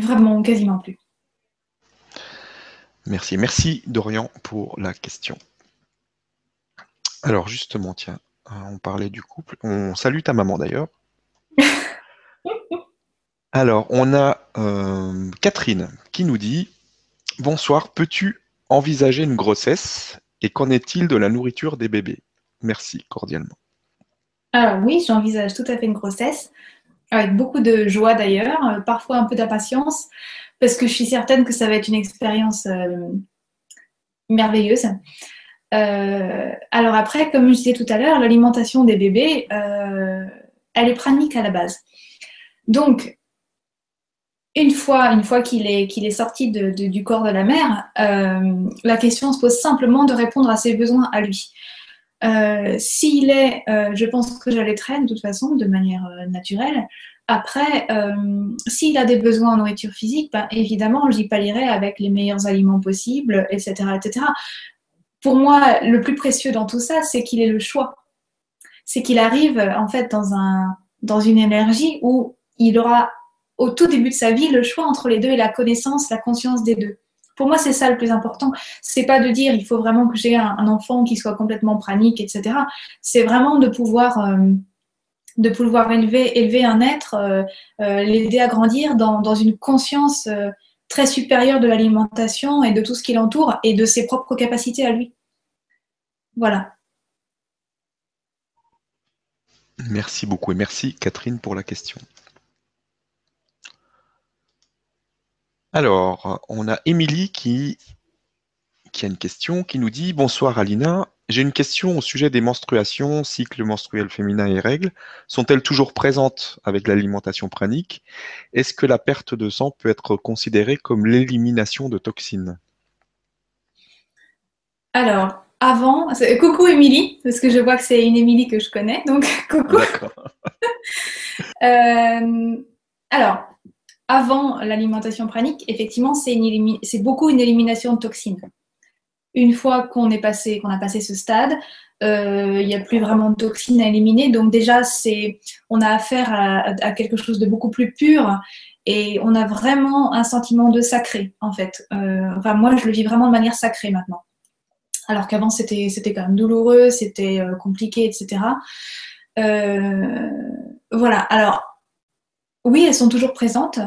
vraiment, quasiment plus. Merci. Merci Dorian pour la question. Alors justement, tiens, on parlait du couple. On salue ta maman d'ailleurs. Alors, on a euh, Catherine qui nous dit Bonsoir, peux-tu envisager une grossesse et qu'en est-il de la nourriture des bébés? Merci cordialement. Alors oui, j'envisage tout à fait une grossesse, avec beaucoup de joie d'ailleurs, euh, parfois un peu d'impatience, parce que je suis certaine que ça va être une expérience euh, merveilleuse. Euh, alors après, comme je disais tout à l'heure, l'alimentation des bébés, euh, elle est pranique à la base. Donc, une fois, une fois qu'il est, est sorti du corps de la mère, la question se pose simplement de répondre à ses besoins à lui. S'il est, je pense que j'allaiterai de toute façon, de manière naturelle. Après, s'il a des besoins en nourriture physique, ben, évidemment, j'y pallierai avec les meilleurs aliments possibles, etc., etc. Pour moi, le plus précieux dans tout ça, c'est qu'il ait le choix. C'est qu'il arrive en fait dans, un, dans une énergie où il aura au tout début de sa vie le choix entre les deux et la connaissance, la conscience des deux. Pour moi, c'est ça le plus important. C'est pas de dire il faut vraiment que j'ai un, enfant qui soit complètement pranique, etc. C'est vraiment de pouvoir euh, de pouvoir élever, un être, euh, euh, l'aider à grandir dans, une conscience très supérieure de l'alimentation et de tout ce qui l'entoure et de ses propres capacités à lui. Voilà. Merci beaucoup et merci Catherine pour la question. Alors, on a Émilie qui a une question, qui nous dit Bonsoir Alina, j'ai une question au sujet des menstruations, cycles menstruels féminins et règles. Sont-elles toujours présentes avec l'alimentation pranique? Est-ce que la perte de sang peut être considérée comme l'élimination de toxines? Alors, avant, coucou Émilie, parce que je vois que c'est une Émilie que je connais, donc coucou. Euh, alors, avant l'alimentation pranique, effectivement, c'est beaucoup une élimination de toxines. Une fois qu'on est passé, qu'on a passé ce stade, euh, il n'y a plus vraiment de toxines à éliminer. Donc déjà, c'est, on a affaire à, quelque chose de beaucoup plus pur et on a vraiment un sentiment de sacré, en fait. Euh, enfin, moi, je le vis vraiment de manière sacrée maintenant. Alors qu'avant, c'était, c'était quand même douloureux, c'était euh, compliqué, etc. voilà. Alors, oui, elles sont toujours présentes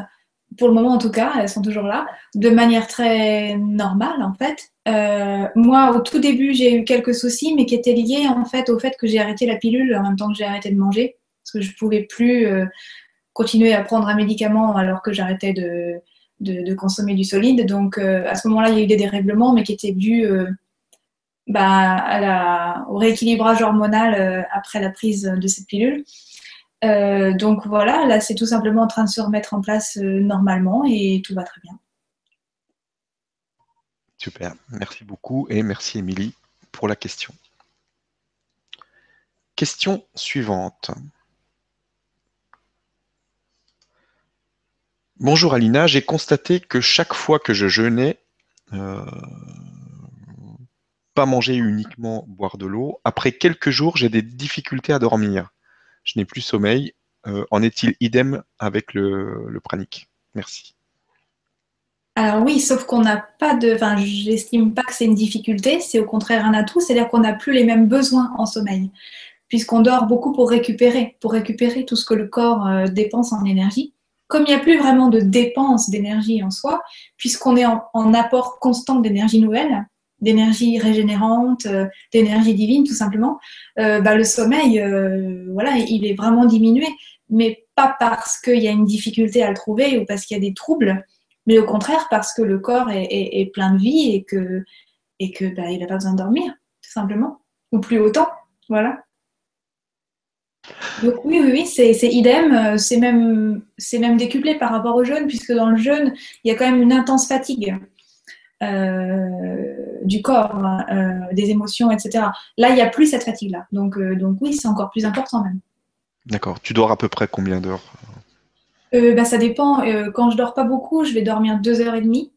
pour le moment en tout cas, elles sont toujours là, de manière très normale en fait. Euh, moi, au tout début, j'ai eu quelques soucis, mais qui étaient liés en fait au fait que j'ai arrêté la pilule en même temps que j'ai arrêté de manger, parce que je ne pouvais plus euh, continuer à prendre un médicament alors que j'arrêtais de, de, consommer du solide. Donc euh, à ce moment-là, il y a eu des dérèglements, mais qui étaient dus bah, au rééquilibrage hormonal après la prise de cette pilule. Euh, donc voilà, là c'est tout simplement en train de se remettre en place euh, normalement et tout va très bien. Super, merci beaucoup et merci Émilie pour la question. Question suivante. Bonjour Alina, j'ai constaté que chaque fois que je jeûnais, euh, pas manger uniquement boire de l'eau, après quelques jours j'ai des difficultés à dormir je n'ai plus sommeil. Euh, en est-il idem avec le, le pranique? Merci. Alors oui, sauf qu'on n'a pas de, enfin, j'estime pas que c'est une difficulté, c'est au contraire un atout, c'est-à-dire qu'on n'a plus les mêmes besoins en sommeil, puisqu'on dort beaucoup pour récupérer, pour récupérer tout ce que le corps euh, dépense en énergie. Comme il n'y a plus vraiment de dépense d'énergie en soi, puisqu'on est en apport constant d'énergie nouvelle, d'énergie régénérante, euh, d'énergie divine tout simplement, euh, bah, le sommeil, euh, voilà, il est vraiment diminué, mais pas parce qu'il y a une difficulté à le trouver ou parce qu'il y a des troubles, mais au contraire parce que le corps est, plein de vie et que bah, il n'a pas besoin de dormir tout simplement ou plus autant, voilà. Donc oui, oui, oui, c'est idem, c'est même, même décuplé par rapport au jeûne, puisque dans le jeûne, il y a quand même une intense fatigue. Euh, du corps, hein, euh, des émotions, etc. Là, il n'y a plus cette fatigue-là. Donc, euh, donc oui, c'est encore plus important même. D'accord. Tu dors à peu près combien d'heures? Bah, Ça dépend. quand je dors pas beaucoup, je vais dormir deux heures et demie.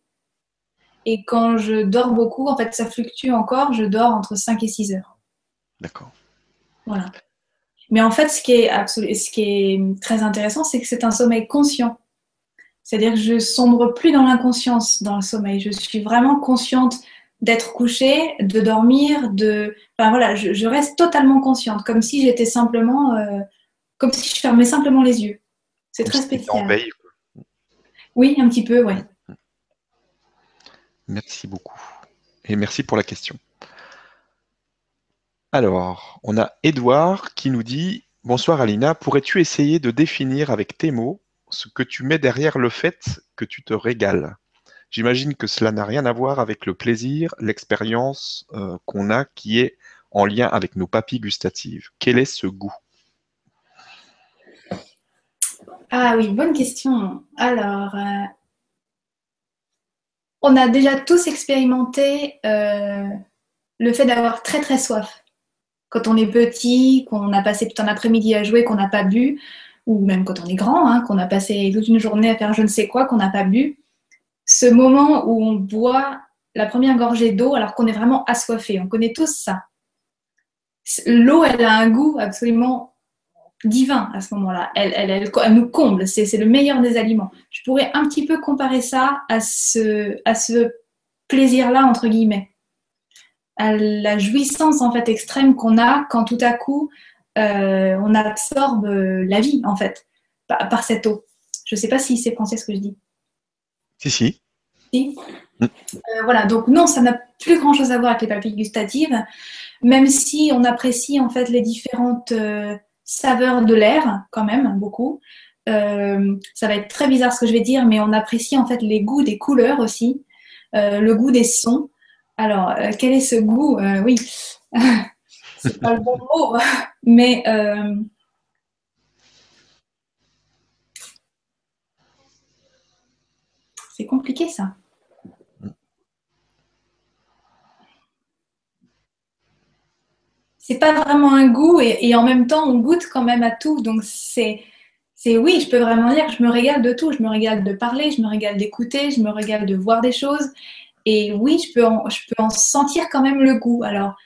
Et quand je dors beaucoup, en fait, ça fluctue encore. Je dors entre 5 et 6 heures. D'accord. Voilà. Mais en fait, ce qui est, ce qui est très intéressant, c'est que c'est un sommeil conscient. C'est-à-dire que je sombre plus dans l'inconscience dans le sommeil. Je suis vraiment consciente d'être couchée, de dormir, de. Enfin voilà, je, reste totalement consciente, comme si j'étais simplement. Euh, comme si je fermais simplement les yeux. C'est très spécial. En veille, Oui, un petit peu, oui. Merci beaucoup. Et merci pour la question. Alors, on a Edouard qui nous dit Bonsoir Alina, pourrais-tu essayer de définir avec tes mots ce que tu mets derrière le fait que tu te régales. J'imagine que cela n'a rien à voir avec le plaisir, l'expérience euh, qu'on a qui est en lien avec nos papilles gustatives. Quel est ce goût? Ah oui, bonne question. Alors, euh, on a déjà tous expérimenté euh, le fait d'avoir très très soif. Quand on est petit, qu'on a passé tout un après-midi à jouer, qu'on n'a pas bu, ou même quand on est grand, hein, qu'on a passé toute une journée à faire je ne sais quoi, qu'on n'a pas bu, ce moment où on boit la première gorgée d'eau alors qu'on est vraiment assoiffé, on connaît tous ça. L'eau, elle a un goût absolument divin à ce moment-là. Elle, elle, nous comble, c'est le meilleur des aliments. Je pourrais un petit peu comparer ça à ce, à ce plaisir-là, entre guillemets. À la jouissance en fait extrême qu'on a quand tout à coup euh, on absorbe la vie en fait par, cette eau. Je ne sais pas si c'est français ce que je dis. Si, si. Si. Mm. Euh, voilà, donc non, ça n'a plus grand chose à voir avec les papilles gustatives, même si on apprécie en fait les différentes euh, saveur de l'air, quand même, beaucoup. Euh, ça va être très bizarre ce que je vais dire, mais on apprécie en fait les goûts des couleurs aussi, euh, le goût des sons. Alors, euh, quel est ce goût? Oui, c'est pas le bon mot, mais c'est compliqué ça. c'est pas vraiment un goût et, en même temps on goûte quand même à tout. Donc c'est, c'est oui, je peux vraiment dire, je me régale de tout. Je me régale de parler, je me régale d'écouter, je me régale de voir des choses. Et oui, je peux en, je peux en sentir quand même le goût. Alors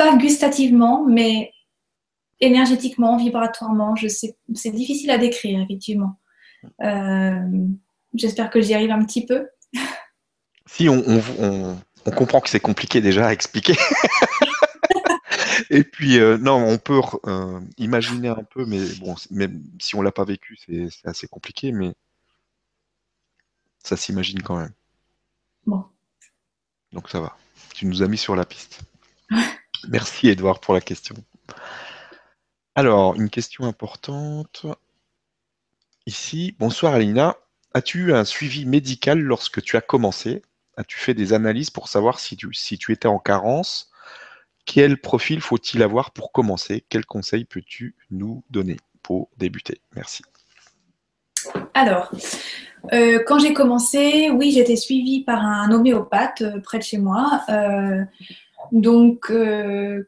pas gustativement, mais énergétiquement, vibratoirement, je sais, c'est difficile à décrire effectivement. Euh, j'espère que j'y arrive un petit peu. Si on, on, on comprend que c'est compliqué déjà à expliquer. Et puis, euh, non, on peut euh, imaginer un peu, mais bon, même si on l'a pas vécu, c'est assez compliqué, mais ça s'imagine quand même. Bon. Donc ça va. Tu nous as mis sur la piste. Merci Edouard pour la question. Alors, une question importante. Ici, bonsoir Alina. As-tu eu un suivi médical lorsque tu as commencé? As-tu fait des analyses pour savoir si tu, étais en carence? Quel profil faut-il avoir pour commencer? Quels conseils peux-tu nous donner pour débuter? Merci. Alors, euh, quand j'ai commencé, oui, j'étais suivie par un homéopathe euh, près de chez moi. Euh, donc,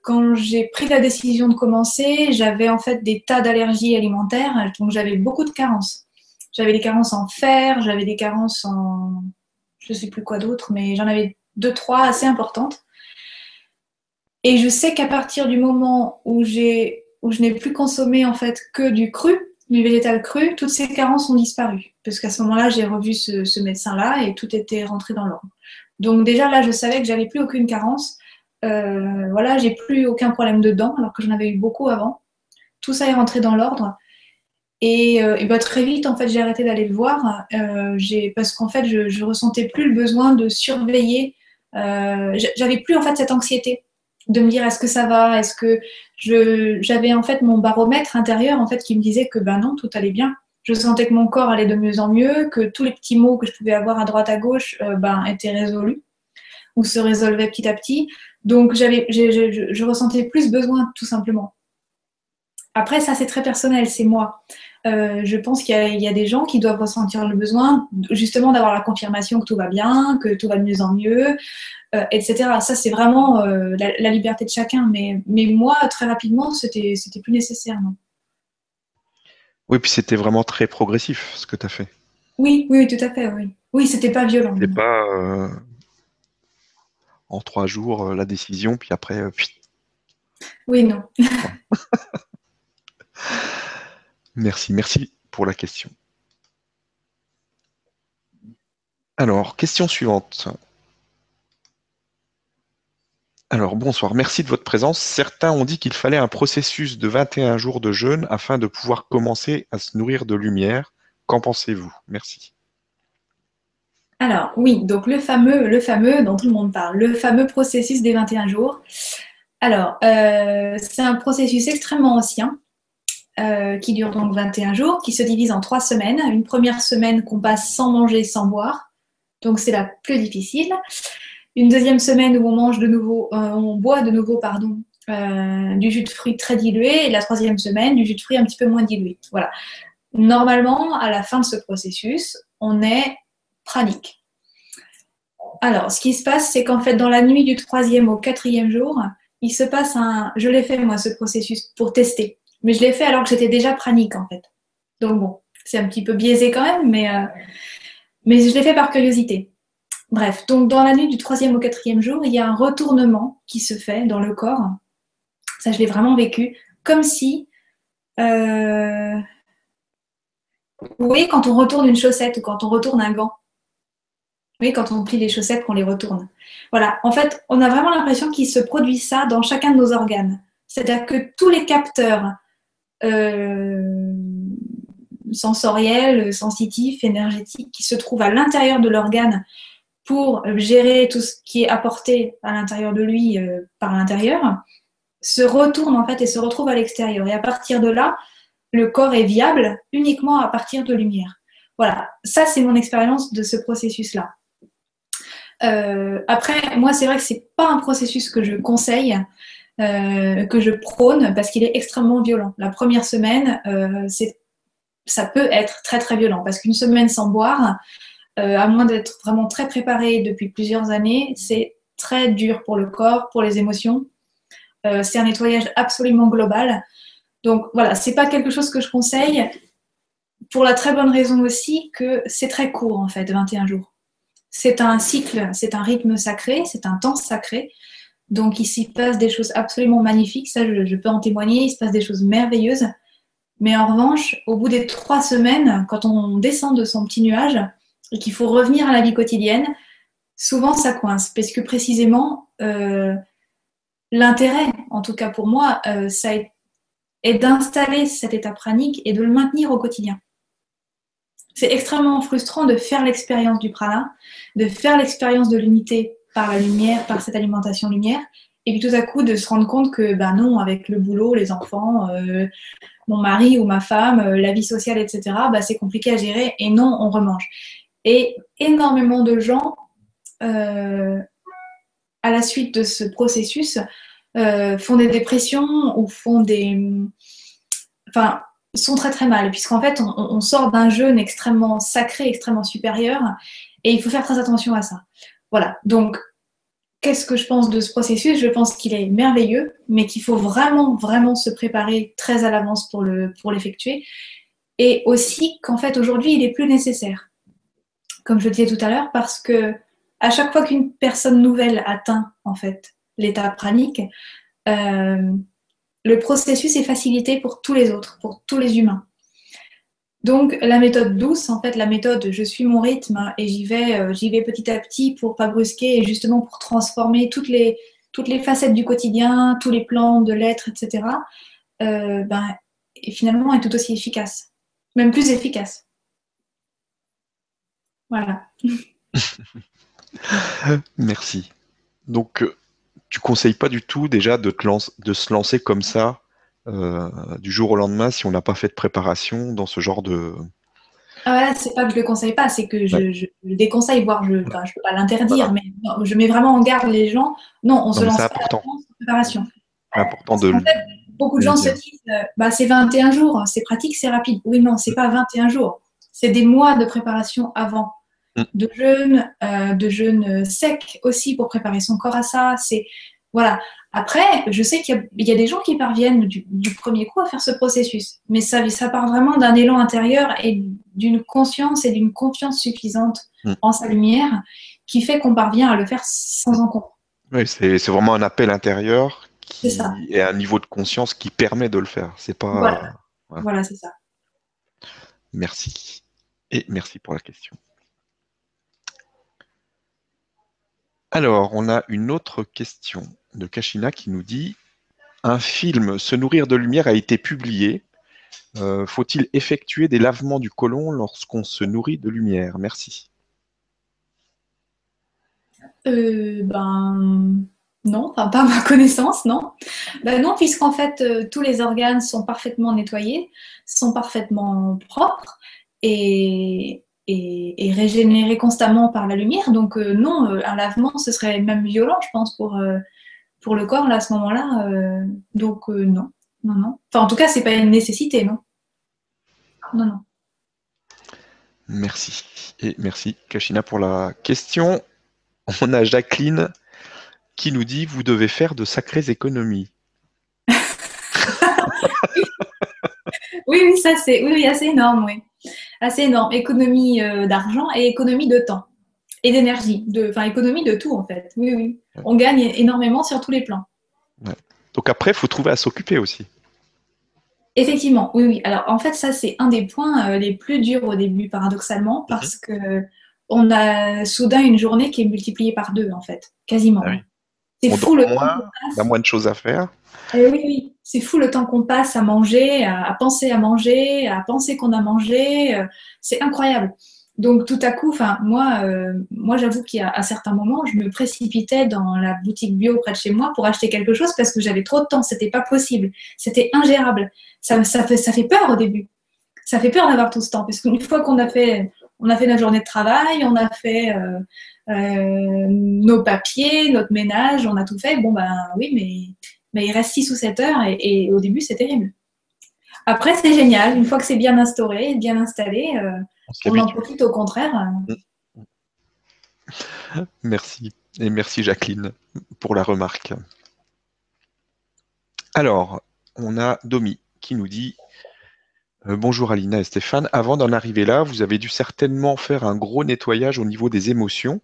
quand j'ai pris la décision de commencer, j'avais en fait des tas d'allergies alimentaires, donc j'avais beaucoup de carences. J'avais des carences en fer, j'avais des carences en, je ne sais plus quoi d'autre, mais j'en avais deux, trois assez importantes. Et je sais qu'à partir du moment où, où je n'ai plus consommé en fait que du cru, du végétal cru, toutes ces carences ont disparu. Parce qu'à ce moment-là, j'ai revu ce, médecin-là et tout était rentré dans l'ordre. Donc déjà là, je savais que j'avais plus aucune carence. Euh, voilà, j'ai plus aucun problème de dents alors que j'en avais eu beaucoup avant. Tout ça est rentré dans l'ordre. Et, euh, bah, très vite, en fait, j'ai arrêté d'aller le voir euh, parce qu'en fait, je, je ressentais plus le besoin de surveiller. J'avais plus en fait cette anxiété de me dire est-ce que ça va, est-ce que j'avais en fait mon baromètre intérieur en fait qui me disait que ben non tout allait bien. Je sentais que mon corps allait de mieux en mieux, que tous les petits mots que je pouvais avoir à droite à gauche ben étaient résolus ou se résolvaient petit à petit. Donc j'avais je, je, ressentais plus besoin tout simplement. Après ça c'est très personnel, c'est moi. Euh, je pense qu'il y, y, a des gens qui doivent ressentir le besoin justement d'avoir la confirmation que tout va bien, que tout va de mieux en mieux, euh, etc. Ça, c'est vraiment euh, la, liberté de chacun. Mais, mais moi, très rapidement, c'était plus nécessaire. Non oui, puis c'était vraiment très progressif ce que tu as fait. Oui, oui, tout à fait. Oui, oui c'était pas violent. C'était pas euh, en trois jours la décision, puis après. oui, non. merci, merci pour la question. Alors, question suivante. Alors bonsoir, merci de votre présence. Certains ont dit qu'il fallait un processus de 21 jours de jeûne afin de pouvoir commencer à se nourrir de lumière. Qu'en pensez-vous? Merci. Alors oui, donc le fameux, le fameux dont tout le monde parle, le fameux processus des 21 jours. Alors, euh, c'est un processus extrêmement ancien euh, qui dure donc 21 jours, qui se divise en trois semaines. Une première semaine qu'on passe sans manger, sans boire, donc c'est la plus difficile une deuxième semaine où on mange de nouveau, euh, on boit de nouveau, pardon, du jus de fruits très dilué, et la troisième semaine du jus de fruits un petit peu moins dilué. Voilà. normalement, à la fin de ce processus, on est pranique. Alors, ce qui se passe, c'est qu'en fait, dans la nuit du troisième au quatrième jour, il se passe un. Je l'ai fait, moi, ce processus pour tester. Mais je l'ai fait alors que j'étais déjà pranique, en fait. Donc, bon, c'est un petit peu biaisé quand même, mais, euh, mais je l'ai fait par curiosité. Bref, donc dans la nuit du troisième au quatrième jour, il y a un retournement qui se fait dans le corps. Ça, je l'ai vraiment vécu. Comme si. Euh, vous voyez, quand on retourne une chaussette ou quand on retourne un gant. Voyez, quand on plie les chaussettes, qu'on les retourne. Voilà. En fait, on a vraiment l'impression qu'il se produit ça dans chacun de nos organes. C'est-à-dire que tous les capteurs euh, sensoriels, sensitifs, énergétiques qui se trouvent à l'intérieur de l'organe pour gérer tout ce qui est apporté à l'intérieur de lui euh, par l'intérieur, se retournent en fait et se retrouvent à l'extérieur. Et à partir de là, le corps est viable uniquement à partir de lumière. Voilà, ça c'est mon expérience de ce processus-là. Euh, après, moi c'est vrai que c'est pas un processus que je conseille, euh, que je prône parce qu'il est extrêmement violent. La première semaine, euh, ça peut être très très violent parce qu'une semaine sans boire, à moins d'être vraiment très préparé depuis plusieurs années, c'est très dur pour le corps, pour les émotions. c'est un nettoyage absolument global. Donc voilà, c'est pas quelque chose que je conseille pour la très bonne raison aussi que c'est très court en fait, 21 jours. C'est un cycle, c'est un rythme sacré, c'est un temps sacré. Donc il s'y passe des choses absolument magnifiques, ça je, peux en témoigner, il se passe des choses merveilleuses. Mais en revanche, au bout des trois semaines, quand on descend de son petit nuage et qu'il faut revenir à la vie quotidienne, souvent ça coince, parce que précisément, euh, l'intérêt, en tout cas pour moi, euh, ça et d'installer cet état pranique et de le maintenir au quotidien. C'est extrêmement frustrant de faire l'expérience du prana, de faire l'expérience de l'unité par la lumière, par cette alimentation lumière, et puis tout à coup de se rendre compte que ben non, avec le boulot, les enfants, euh, mon mari ou ma femme, euh, la vie sociale, etc., ben c'est compliqué à gérer, et non, on remange. Et énormément de gens, euh, à la suite de ce processus, font des dépressions ou font des. Enfin, sont très très mal, puisqu'en fait, on, sort d'un jeûne extrêmement sacré, extrêmement supérieur, et il faut faire très attention à ça. Voilà. Donc, qu'est-ce que je pense de ce processus? Je pense qu'il est merveilleux, mais qu'il faut vraiment, vraiment se préparer très à l'avance pour le pour l'effectuer, et aussi qu'en fait aujourd'hui, il est plus nécessaire, comme je le disais tout à l'heure, parce que à chaque fois qu'une personne nouvelle atteint en fait l'état pranique, euh, le processus est facilité pour tous les autres, pour tous les humains. Donc la méthode douce, en fait, la méthode je suis mon rythme et j'y vais, euh, j'y vais petit à petit pour pas brusquer et justement pour transformer toutes les, facettes du quotidien, tous les plans de l'être, etc. Euh, ben, et finalement est tout aussi efficace, même plus efficace. Voilà. Merci. Donc tu conseilles pas du tout déjà de, te de se lancer comme ça euh, du jour au lendemain si on n'a pas fait de préparation dans ce genre de. Ah c'est pas que je le conseille pas, c'est que je, le déconseille, voire je ne peux pas l'interdire, mais je mets vraiment en garde les gens. Non, on se lance pas sans préparation. C'est important de. beaucoup de gens se disent euh, bah, c'est 21 jours, c'est pratique, c'est rapide. Oui, non, c'est pas 21 jours. C'est des mois de préparation avant. Mm. de jeûne, euh, de jeûne sec aussi pour préparer son corps à ça. C'est voilà. Après, je sais qu'il y, a des gens qui parviennent du, premier coup à faire ce processus, mais ça, ça part vraiment d'un élan intérieur et d'une conscience et d'une confiance suffisante mm. en sa lumière qui fait qu'on parvient à le faire sans encombre. Oui, c'est vraiment un appel intérieur qui ça. et un niveau de conscience qui permet de le faire. C'est pas. Voilà, voilà c'est ça. Merci. Et merci pour la question. Alors, on a une autre question de Kashina qui nous dit Un film Se nourrir de lumière a été publié. Euh, faut-il effectuer des lavements du côlon lorsqu'on se nourrit de lumière? Merci. Euh, ben non, pas à ma connaissance, non. Ben non, puisqu'en fait euh, tous les organes sont parfaitement nettoyés, sont parfaitement propres et, et, régénérer constamment par la lumière. Donc euh, non, euh, un lavement, ce serait même violent, je pense, pour, euh, pour le corps là, à ce moment-là. donc non, non, non. Enfin, en tout cas, c'est pas une nécessité, non. non, non. Merci. Et merci, Kachina, pour la question. On a Jacqueline qui nous dit Vous devez faire de sacrées économies. oui, oui, ça c'est oui, oui, assez énorme, oui. Assez énorme. Économie euh, d'argent et économie de temps et d'énergie. Enfin, économie de tout, en fait. Oui, oui. On gagne énormément sur tous les plans. Donc après, il faut trouver à s'occuper aussi. Effectivement, oui, oui. Alors en fait, ça c'est un des points euh, les plus durs au début, paradoxalement, mhm. parce que on a soudain une journée qui est multipliée par deux, en fait, quasiment. Ah c'est fou le temps On a moins de choses à faire. Eh oui, oui, c'est fou le temps qu'on passe à manger, à, penser à manger, à penser qu'on a mangé. Euh, c'est incroyable. Donc tout à coup, enfin moi, euh, moi j'avoue qu'à certains moments, je me précipitais dans la boutique bio près de chez moi pour acheter quelque chose parce que j'avais trop de temps. C'était pas possible, c'était ingérable. Ça, ça, fait, ça fait peur au début. Ça fait peur d'avoir tout ce temps parce qu'une fois qu'on a fait, on a fait notre journée de travail, on a fait euh, nos papiers, notre ménage, on a tout fait. Bon ben oui, mais, mais il reste 6 ou 7 heures et, et au début c'est terrible. Après c'est génial, une fois que c'est bien instauré, bien installé on en profite au contraire. Merci. Et merci Jacqueline pour la remarque. Alors, on a Domi qui nous dit euh, Bonjour Alina et Stéphane. Avant d'en arriver là, vous avez dû certainement faire un gros nettoyage au niveau des émotions,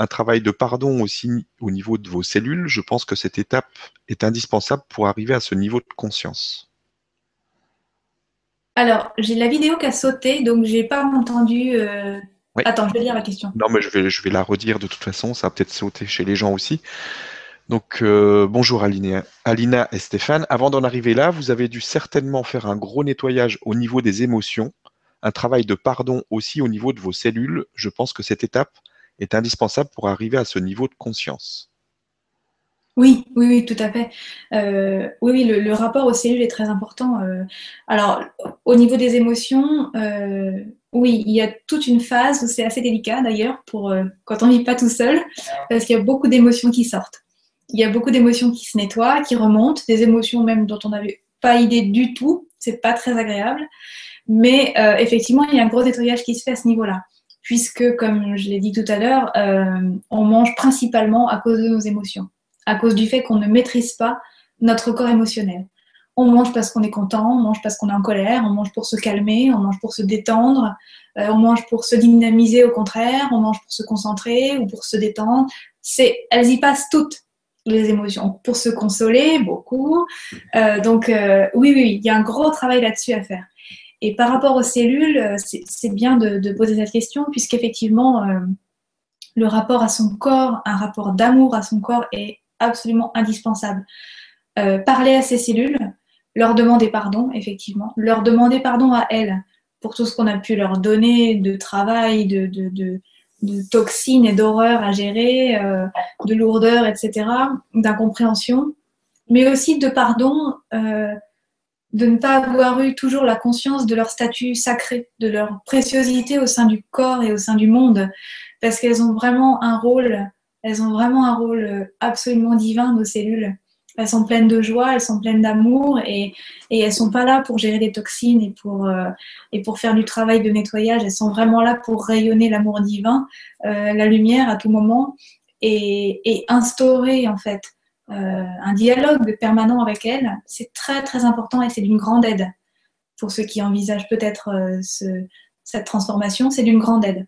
un travail de pardon aussi au niveau de vos cellules. Je pense que cette étape est indispensable pour arriver à ce niveau de conscience. Alors, j'ai la vidéo qui a sauté, donc j'ai pas entendu. Euh, attends, je vais lire la question. Non, mais je vais, je vais la redire de toute façon, ça va peut-être sauter chez les gens aussi. Donc, euh, bonjour Alina, Alina et Stéphane. Avant d'en arriver là, vous avez dû certainement faire un gros nettoyage au niveau des émotions, un travail de pardon aussi au niveau de vos cellules. Je pense que cette étape est indispensable pour arriver à ce niveau de conscience. Oui, oui, oui, tout à fait. Euh, oui, oui, le, rapport aux cellules est très important. Euh. alors, au niveau des émotions, euh, oui, il y a toute une phase où c'est assez délicat d'ailleurs pour quand on ne vit pas tout seul, parce qu'il y a beaucoup d'émotions qui sortent. Il y a beaucoup d'émotions qui se nettoient, qui remontent, des émotions même dont on n'avait pas idée du tout. C'est pas très agréable, mais effectivement, il y a un gros nettoyage qui se fait à ce niveau-là puisque, comme je l'ai dit tout à l'heure, on mange principalement à cause de nos émotions à cause du fait qu'on ne maîtrise pas notre corps émotionnel. On mange parce qu'on est content, on mange parce qu'on est en colère, on mange pour se calmer, on mange pour se détendre, euh, on mange pour se dynamiser au contraire, on mange pour se concentrer ou pour se détendre. C'est, elles y passent toutes les émotions, pour se consoler beaucoup. Euh, donc euh, oui, oui, il y a un gros travail là-dessus à faire. Et par rapport aux cellules, c'est bien de, poser cette question puisqu'effectivement, le rapport à son corps, un rapport d'amour à son corps est absolument indispensable. Euh, parler à ces cellules, leur demander pardon, effectivement, leur demander pardon à elles pour tout ce qu'on a pu leur donner de travail, de, toxines et d'horreurs à gérer, euh, de lourdeur, etc., d'incompréhension, mais aussi de pardon, euh, de ne pas avoir eu toujours la conscience de leur statut sacré, de leur préciosité au sein du corps et au sein du monde, parce qu'elles ont vraiment un rôle elles ont vraiment un rôle absolument divin, nos cellules. Elles sont pleines de joie, elles sont pleines d'amour et, et elles sont pas là pour gérer des toxines et pour, euh, et pour faire du travail de nettoyage. Elles sont vraiment là pour rayonner l'amour divin, euh, la lumière à tout moment et, et instaurer en fait un dialogue permanent avec elles. C'est très très important et c'est d'une grande aide pour ceux qui envisagent peut-être ce, cette transformation. C'est d'une grande aide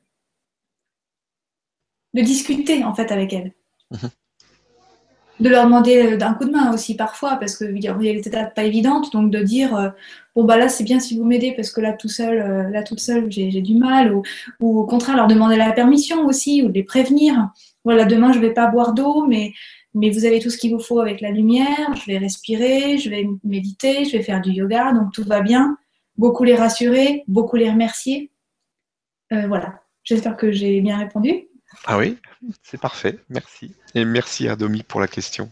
de discuter en fait avec elles. Mhm. De leur demander euh, d'un coup de main aussi parfois, parce qu'il y a des étapes pas évidentes, donc de dire euh, bon bah là c'est bien si vous m'aidez parce que là tout seul, euh, là toute seule j'ai du mal, ou, au contraire leur demander la permission aussi, ou de les prévenir. Voilà, demain je vais pas boire d'eau, mais mais vous avez tout ce qu'il vous faut avec la lumière, je vais respirer, je vais méditer, je vais faire du yoga, donc tout va bien. Beaucoup les rassurer, beaucoup les remercier. voilà, j'espère que j'ai bien répondu. Ah oui, c'est parfait, merci. Et merci à Domi pour la question.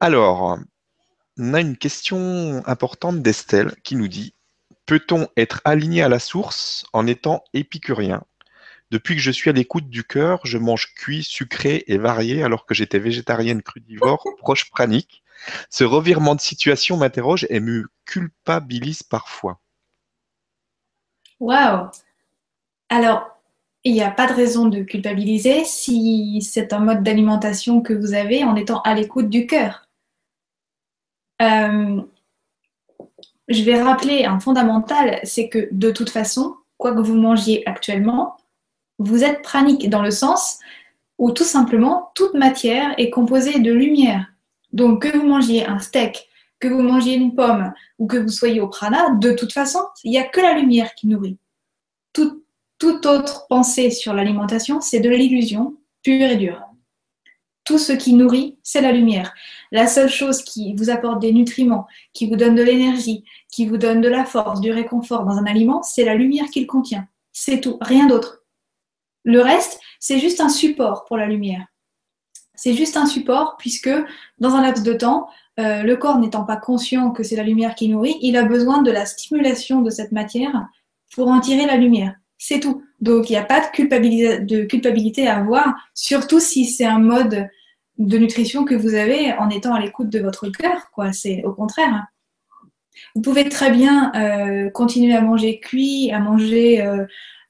Alors, on a une question importante d'Estelle qui nous dit Peut-on être aligné à la source en étant épicurien? Depuis que je suis à l'écoute du cœur, je mange cuit, sucré et varié alors que j'étais végétarienne crudivore, proche pranique. Ce revirement de situation m'interroge et me culpabilise parfois. Waouh Alors, il n'y a pas de raison de culpabiliser si c'est un mode d'alimentation que vous avez en étant à l'écoute du cœur. Euh, je vais rappeler un fondamental, c'est que de toute façon, quoi que vous mangiez actuellement, vous êtes pranique dans le sens où tout simplement toute matière est composée de lumière. Donc que vous mangiez un steak, que vous mangiez une pomme ou que vous soyez au prana, de toute façon, il n'y a que la lumière qui nourrit. toute autre pensée sur l'alimentation, c'est de l'illusion pure et dure. Tout ce qui nourrit, c'est la lumière. La seule chose qui vous apporte des nutriments, qui vous donne de l'énergie, qui vous donne de la force, du réconfort dans un aliment, c'est la lumière qu'il contient. C'est tout, rien d'autre. Le reste, c'est juste un support pour la lumière. C'est juste un support puisque dans un laps de temps, euh, le corps n'étant pas conscient que c'est la lumière qui nourrit, il a besoin de la stimulation de cette matière pour en tirer la lumière. C'est tout. Donc il n'y a pas de, culpabilité à avoir, surtout si c'est un mode de nutrition que vous avez en étant à l'écoute de votre cœur. Quoi. C'est au contraire. Vous pouvez très bien euh, continuer à manger cuit, à manger euh,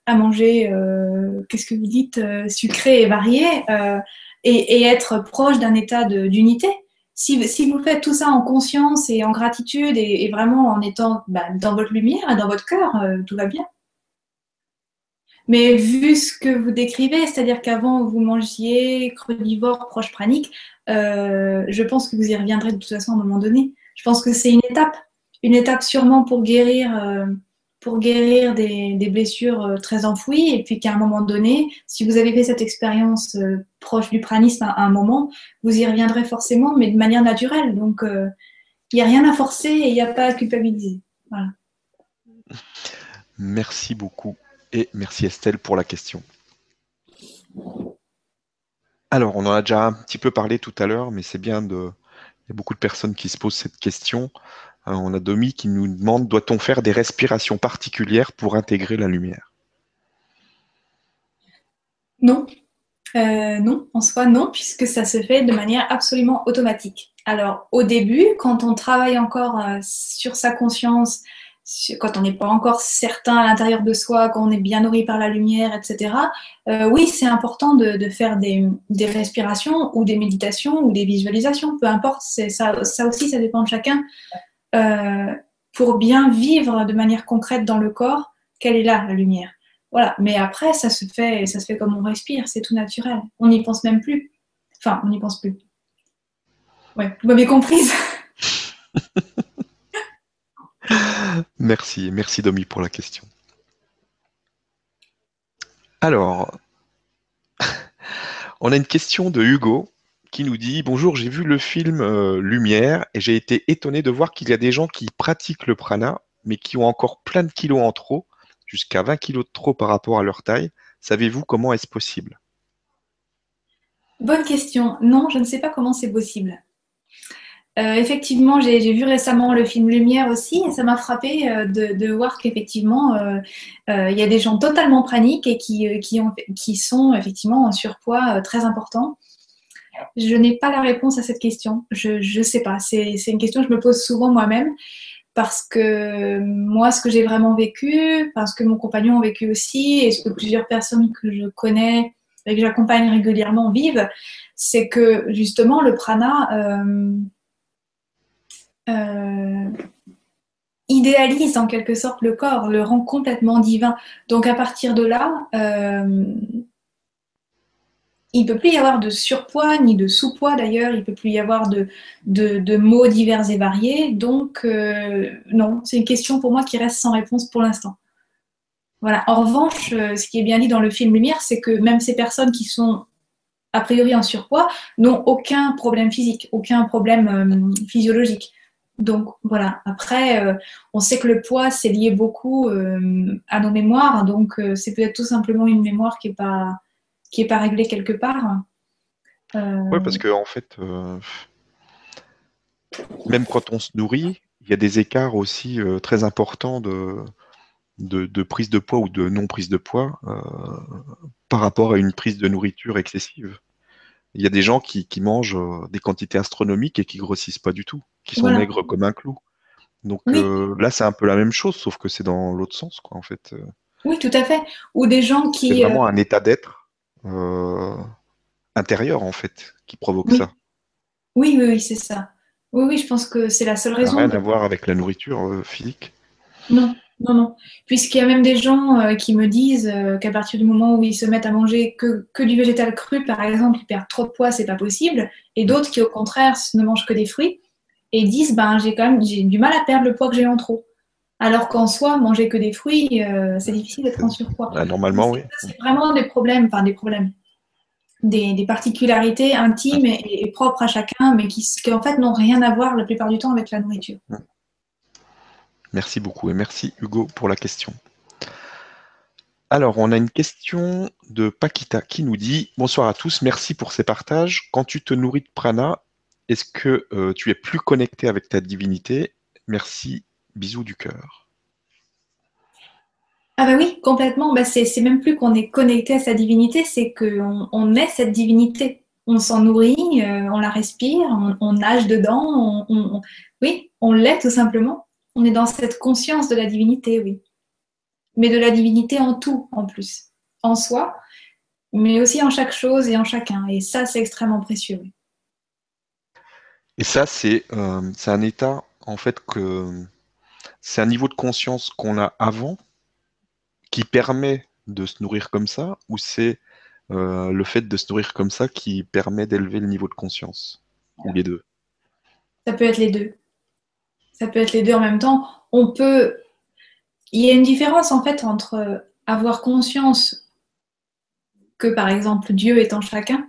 à manger, euh, qu'est-ce que vous dites, euh, sucré et varié, euh, et, être proche d'un état d'unité. Si, si, vous faites tout ça en conscience et en gratitude et, vraiment en étant bah, dans votre lumière et dans votre cœur, tout va bien. Mais vu ce que vous décrivez, c'est-à-dire qu'avant vous mangiez crudivore, proche pranique, je pense que vous y reviendrez de toute façon à un moment donné. Je pense que c'est une étape, une étape sûrement pour guérir pour guérir des, blessures euh, très enfouies et puis qu'à un moment donné, si vous avez fait cette expérience euh, proche du pranisme à, un moment, vous y reviendrez forcément, mais de manière naturelle. Donc, euh, il n'y a rien à forcer et il n'y a pas à culpabiliser. Merci beaucoup et merci Estelle pour la question. Alors, on en a déjà un petit peu parlé tout à l'heure, mais c'est bien de. Il y a beaucoup de personnes qui se posent cette question. Euh, on a Domi qui nous demande doit-on faire des respirations particulières pour intégrer la lumière? Non. Euh, non, en soi, non, puisque ça se fait de manière absolument automatique. Alors, au début, quand on travaille encore euh, sur sa conscience, quand on n'est pas encore certain à l'intérieur de soi, quand on est bien nourri par la lumière, etc., oui, c'est important de, faire des, respirations ou des méditations ou des visualisations, peu importe, ça, ça aussi, ça dépend de chacun. Euh, pour bien vivre de manière concrète dans le corps, quelle est là la lumière? Voilà. Mais après, ça se fait, ça se fait comme on respire, c'est tout naturel. On n'y pense même plus. Enfin, on n'y pense plus. Ouais, vous m'avez comprise? merci, merci Domi pour la question. Alors, on a une question de Hugo qui nous dit Bonjour, j'ai vu le film euh, Lumière et j'ai été étonné de voir qu'il y a des gens qui pratiquent le prana, mais qui ont encore plein de kilos en trop, jusqu'à 20 kilos de trop par rapport à leur taille. Savez-vous comment est-ce possible? Bonne question. Non, je ne sais pas comment c'est possible. Euh, effectivement, j'ai vu récemment le film Lumière aussi et ça m'a frappé euh, de, voir qu'effectivement, il y a des gens totalement praniques et qui, qui, ont, qui sont effectivement en surpoids très important. Je n'ai pas la réponse à cette question. Je ne sais pas. C'est une question que je me pose souvent moi-même parce que moi, ce que j'ai vraiment vécu, parce que mon compagnon a vécu aussi, et ce que plusieurs personnes que je connais et que j'accompagne régulièrement vivent, c'est que justement le prana euh, euh, idéalise en quelque sorte le corps, le rend complètement divin. Donc à partir de là, euh, il ne peut plus y avoir de surpoids ni de sous-poids d'ailleurs, il ne peut plus y avoir de, mots divers et variés. Donc, euh, non, c'est une question pour moi qui reste sans réponse pour l'instant. Voilà. En revanche, euh, ce qui est bien dit dans le film Lumière, c'est que même ces personnes qui sont a priori en surpoids n'ont aucun problème physique, aucun problème euh, physiologique. Donc voilà, après, on sait que le poids, c'est lié beaucoup à nos mémoires, donc c'est peut-être tout simplement une mémoire qui n'est pas, qui n'est pas réglé quelque part. Euh, oui, parce que en fait, euh, même quand on se nourrit, il y a des écarts aussi euh, très importants de, de, prise de poids ou de non prise de poids par rapport à une prise de nourriture excessive. Il y a des gens qui, mangent des quantités astronomiques et qui grossissent pas du tout, qui sont maigres comme un clou. Donc là, c'est un peu la même chose, sauf que c'est dans l'autre sens, quoi, en fait. Oui, tout à fait. Ou des gens qui. C'est vraiment un état d'être intérieur, en fait, qui provoque ça. Oui, oui, oui, c'est ça. Oui, oui, je pense que c'est la seule raison. rien à voir avec la nourriture physique. Non, non, non. Puisqu'il y a même des gens euh, qui me disent euh, qu'à partir du moment où ils se mettent à manger que, que du végétal cru, par exemple, ils perdent trop de poids, c'est pas possible. Et mm. d'autres qui, au contraire, ne mangent que des fruits et disent ben j'ai quand même j'ai du mal à perdre le poids que j'ai en trop. Alors qu'en soi, manger que des fruits, euh, c'est difficile d'être en surpoids. Bah, normalement, oui. C'est vraiment des problèmes, enfin des problèmes, des, particularités intimes et, propres à chacun, mais qui, qui en fait n'ont rien à voir la plupart du temps avec la nourriture. Merci beaucoup et merci Hugo pour la question. Alors, on a une question de Paquita qui nous dit Bonsoir à tous, merci pour ces partages. Quand tu te nourris de prana, est-ce que euh, tu es plus connecté avec ta divinité? Merci, bisous du cœur. Ah bah oui, complètement. Bah c'est même plus qu'on est connecté à sa divinité, c'est qu'on on est cette divinité. On s'en nourrit, euh, on la respire, on, nage dedans. oui, on l'est tout simplement on est dans cette conscience de la divinité, oui. Mais de la divinité en tout, en plus. En soi, mais aussi en chaque chose et en chacun. Et ça, c'est extrêmement précieux. Et ça, c'est euh, un état, en fait, que c'est un niveau de conscience qu'on a avant qui permet de se nourrir comme ça, ou c'est euh, le fait de se nourrir comme ça qui permet d'élever le niveau de conscience, ou les deux? Ça peut être les deux ça peut être les deux en même temps. On peut. Il y a une différence en fait entre avoir conscience que par exemple Dieu est en chacun.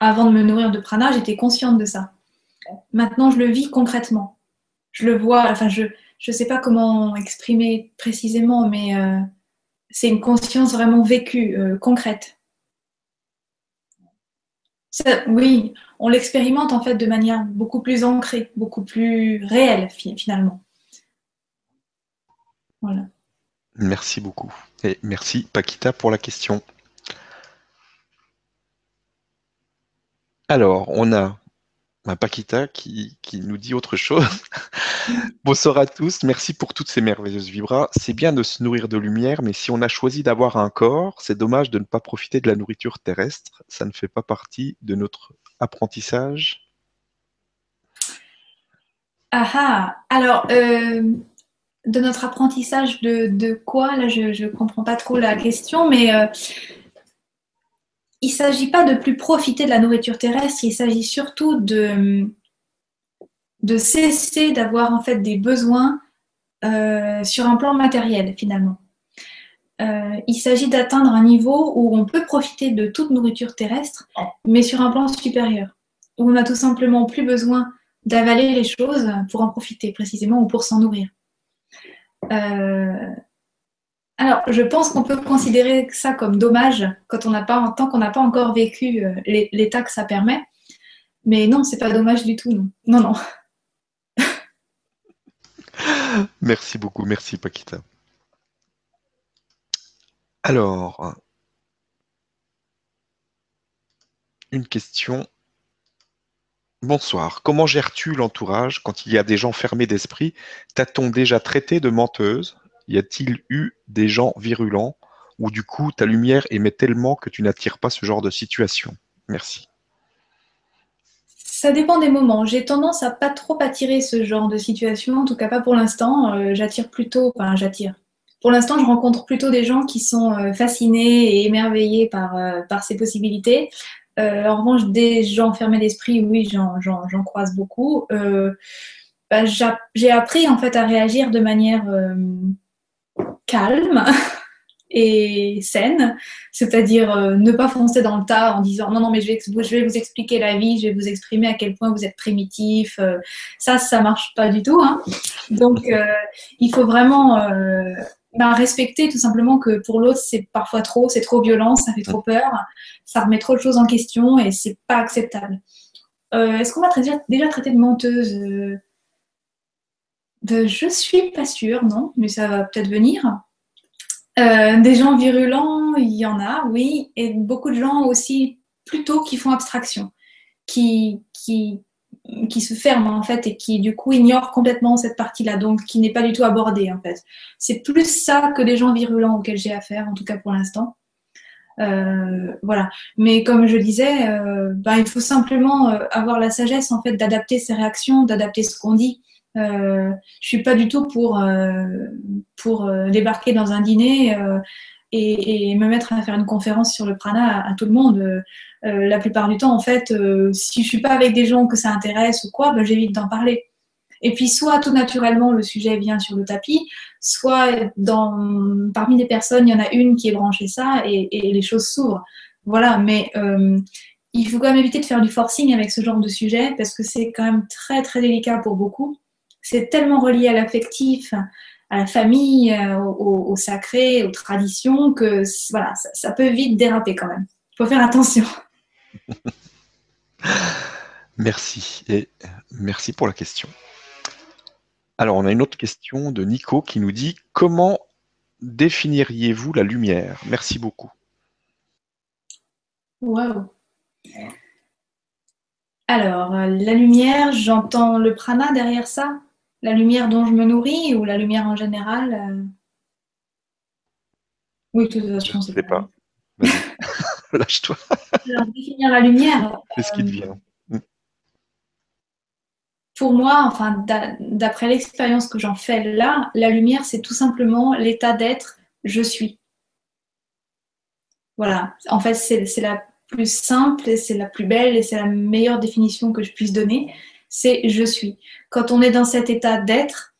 Avant de me nourrir de prana, j'étais consciente de ça. Maintenant, je le vis concrètement. Je le vois, enfin, je ne sais pas comment exprimer précisément, mais euh, c'est une conscience vraiment vécue, euh, concrète. oui, on l'expérimente en fait de manière beaucoup plus ancrée, beaucoup plus réelle finalement. Voilà. Merci beaucoup. Et merci Paquita pour la question. Alors, on a un Paquita qui, qui, nous dit autre chose. Bonsoir à tous, merci pour toutes ces merveilleuses vibras. C'est bien de se nourrir de lumière, mais si on a choisi d'avoir un corps, c'est dommage de ne pas profiter de la nourriture terrestre. Ça ne fait pas partie de notre apprentissage Ah ah Alors, euh, de notre apprentissage de, quoi? Là, je ne comprends pas trop la question, mais euh, il ne s'agit pas de plus profiter de la nourriture terrestre, il s'agit surtout de, de cesser d'avoir en fait des besoins euh, sur un plan matériel finalement. Euh, il s'agit d'atteindre un niveau où on peut profiter de toute nourriture terrestre, mais sur un plan supérieur, où on n'a tout simplement plus besoin d'avaler les choses pour en profiter précisément ou pour s'en nourrir. Euh, alors, je pense qu'on peut considérer ça comme dommage quand on n'a pas, tant qu'on n'a pas encore vécu l'état que ça permet. Mais non, c'est pas dommage du tout, non. Non, non. Merci beaucoup, merci Paquita. Alors, une question. Bonsoir. Comment gères-tu l'entourage quand il y a des gens fermés d'esprit? T'a-t-on déjà traité de menteuse? Y a-t-il eu des gens virulents? Ou du coup ta lumière émet tellement que tu n'attires pas ce genre de situation? Merci. Ça dépend des moments. J'ai tendance à pas trop attirer ce genre de situation, en tout cas pas pour l'instant. Euh, j'attire plutôt, enfin j'attire pour l'instant, je rencontre plutôt des gens qui sont euh, fascinés et émerveillés par, euh, par ces possibilités. En revanche, des gens fermés d'esprit, oui, j'en croise beaucoup. Bah, j'ai appris en fait à réagir de manière calme et saine, c'est-à-dire ne pas foncer dans le tas en disant non, non, mais je vais, vous expliquer la vie, je vais vous exprimer à quel point vous êtes primitif. ça, ça marche pas du tout. Hein. Donc, il faut vraiment ben, respecter tout simplement que pour l'autre, c'est parfois trop, c'est trop violent, ça fait trop peur, ça remet trop de choses en question et c'est pas acceptable. Euh, est-ce qu'on va déjà traiter de menteuse euh, de, Je suis pas sûre, non, mais ça va peut-être venir. Euh, des gens virulents, il y en a, oui, et beaucoup de gens aussi plutôt qui font abstraction, qui, qui, qui se ferment en fait et qui du coup ignorent complètement cette partie-là, donc qui n'est pas du tout abordée en fait. C'est plus ça que les gens virulents auxquels j'ai affaire, en tout cas pour l'instant. Euh, voilà. Mais comme je disais, euh, bah, il faut simplement avoir la sagesse en fait d'adapter ses réactions, d'adapter ce qu'on dit. Euh, je suis pas du tout pour pour débarquer dans un dîner et, et, me mettre à faire une conférence sur le prana à, tout le monde. la plupart du temps, en fait, si je suis pas avec des gens que ça intéresse ou quoi, bah, j'évite d'en parler. Et puis, soit tout naturellement, le sujet vient sur le tapis, soit parmi les personnes, il y en a une qui est branchée ça et, les choses s'ouvrent. Voilà, mais euh, il faut quand même éviter de faire du forcing avec ce genre de sujet parce que c'est quand même très, très délicat pour beaucoup. C'est tellement relié à l'affectif, à la famille, euh, au, sacré, aux traditions, que voilà, ça, ça peut vite déraper quand même. Il faut faire attention. Merci et merci pour la question. Alors, on a une autre question de Nico qui nous dit Comment définiriez-vous la lumière? Merci beaucoup. Wow. Alors, la lumière, j'entends le prana derrière ça? La lumière dont je me nourris ou la lumière en général euh? Oui, tout à Je ne sais pas. Lâche-toi. définir la lumière. C'est ce qui te euh, vient pour moi, enfin, d'après l'expérience que j'en fais là, la lumière, c'est tout simplement l'état d'être je suis. Voilà. En fait, c'est la plus simple et c'est la plus belle et c'est la meilleure définition que je puisse donner. C'est je suis. Quand on est dans cet état d'être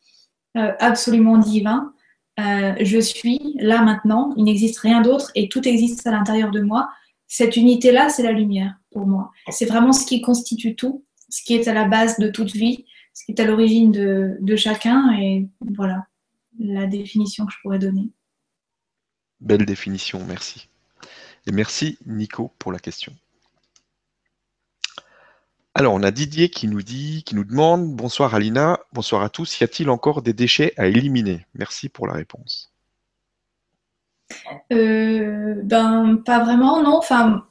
euh, absolument divin, euh, je suis là maintenant, il n'existe rien d'autre et tout existe à l'intérieur de moi. Cette unité-là, c'est la lumière pour moi. C'est vraiment ce qui constitue tout ce qui est à la base de toute vie, ce qui est à l'origine de, chacun. Et voilà la définition que je pourrais donner. Belle définition, merci. Et merci Nico pour la question. Alors, on a Didier qui nous dit, qui nous demande Bonsoir Alina, bonsoir à tous. Y a-t-il encore des déchets à éliminer? Merci pour la réponse. Euh, ben, pas vraiment, non. Enfin,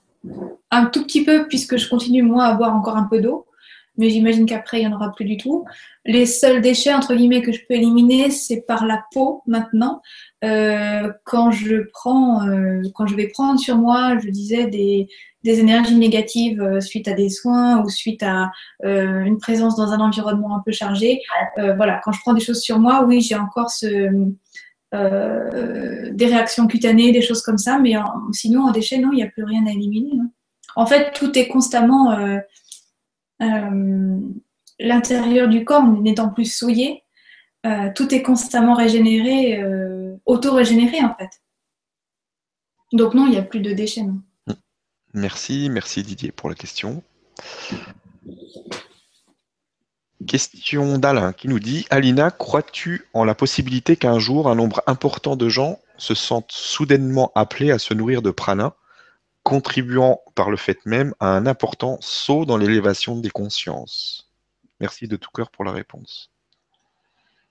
un tout petit peu, puisque je continue moi à boire encore un peu d'eau mais j'imagine qu'après, il n'y en aura plus du tout. Les seuls déchets, entre guillemets, que je peux éliminer, c'est par la peau maintenant. Euh, quand, je prends, euh, quand je vais prendre sur moi, je disais, des, des énergies négatives euh, suite à des soins ou suite à une présence dans un environnement un peu chargé. voilà, quand je prends des choses sur moi, oui, j'ai encore des réactions cutanées, des choses comme ça, mais sinon, en déchets, non, il n'y a plus rien à éliminer. Hein. En fait, tout est constamment euh, l'intérieur du corps n'étant plus souillé, euh, tout est constamment régénéré, euh, auto-régénéré en fait. Donc non, il n'y a plus de déchets. Merci, merci Didier pour la question. Question d'Alain qui nous dit Alina, crois-tu en la possibilité qu'un jour un nombre important de gens se sentent soudainement appelés à se nourrir de prana contribuant par le fait même à un important saut dans l'élévation des consciences? Merci de tout cœur pour la réponse.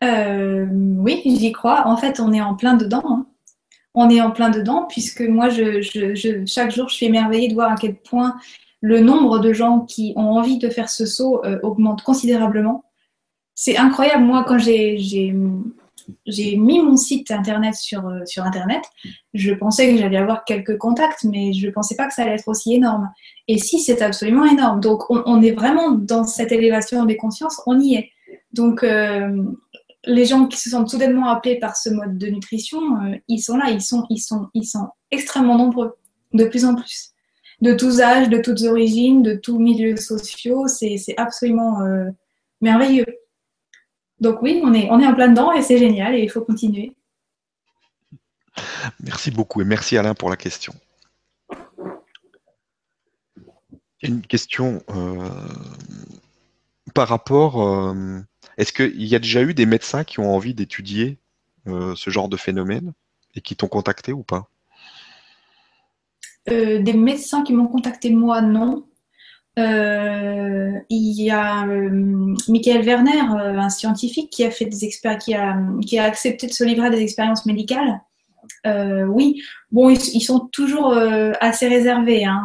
Euh, oui, j'y crois. En fait, on est en plein dedans. Hein. On est en plein dedans, puisque moi, je, chaque jour, je suis émerveillée de voir à quel point le nombre de gens qui ont envie de faire ce saut euh, augmente considérablement. C'est incroyable. Moi, quand j'ai mis mon site internet sur, euh, sur internet. Je pensais que j'allais avoir quelques contacts, mais je ne pensais pas que ça allait être aussi énorme. Et si, c'est absolument énorme. Donc, on, est vraiment dans cette élévation des consciences, on y est. Donc, euh, les gens qui se sentent soudainement appelés par ce mode de nutrition, euh, ils sont là, ils sont, ils, sont, ils sont extrêmement nombreux, de plus en plus. De tous âges, de toutes origines, de tous milieux sociaux, c'est absolument merveilleux. Donc oui, on est, en plein dedans et c'est génial et il faut continuer. Merci beaucoup et merci Alain pour la question. Une question euh, par rapport, euh, est-ce qu'il y a déjà eu des médecins qui ont envie d'étudier euh, ce genre de phénomène et qui t'ont contacté ou pas? Des médecins qui m'ont contacté moi, non. Euh, il y a euh, Michael Werner, euh, un scientifique qui a fait des qui a, qui a accepté de se livrer à des expériences médicales oui, bon, ils, sont toujours assez réservés. Hein.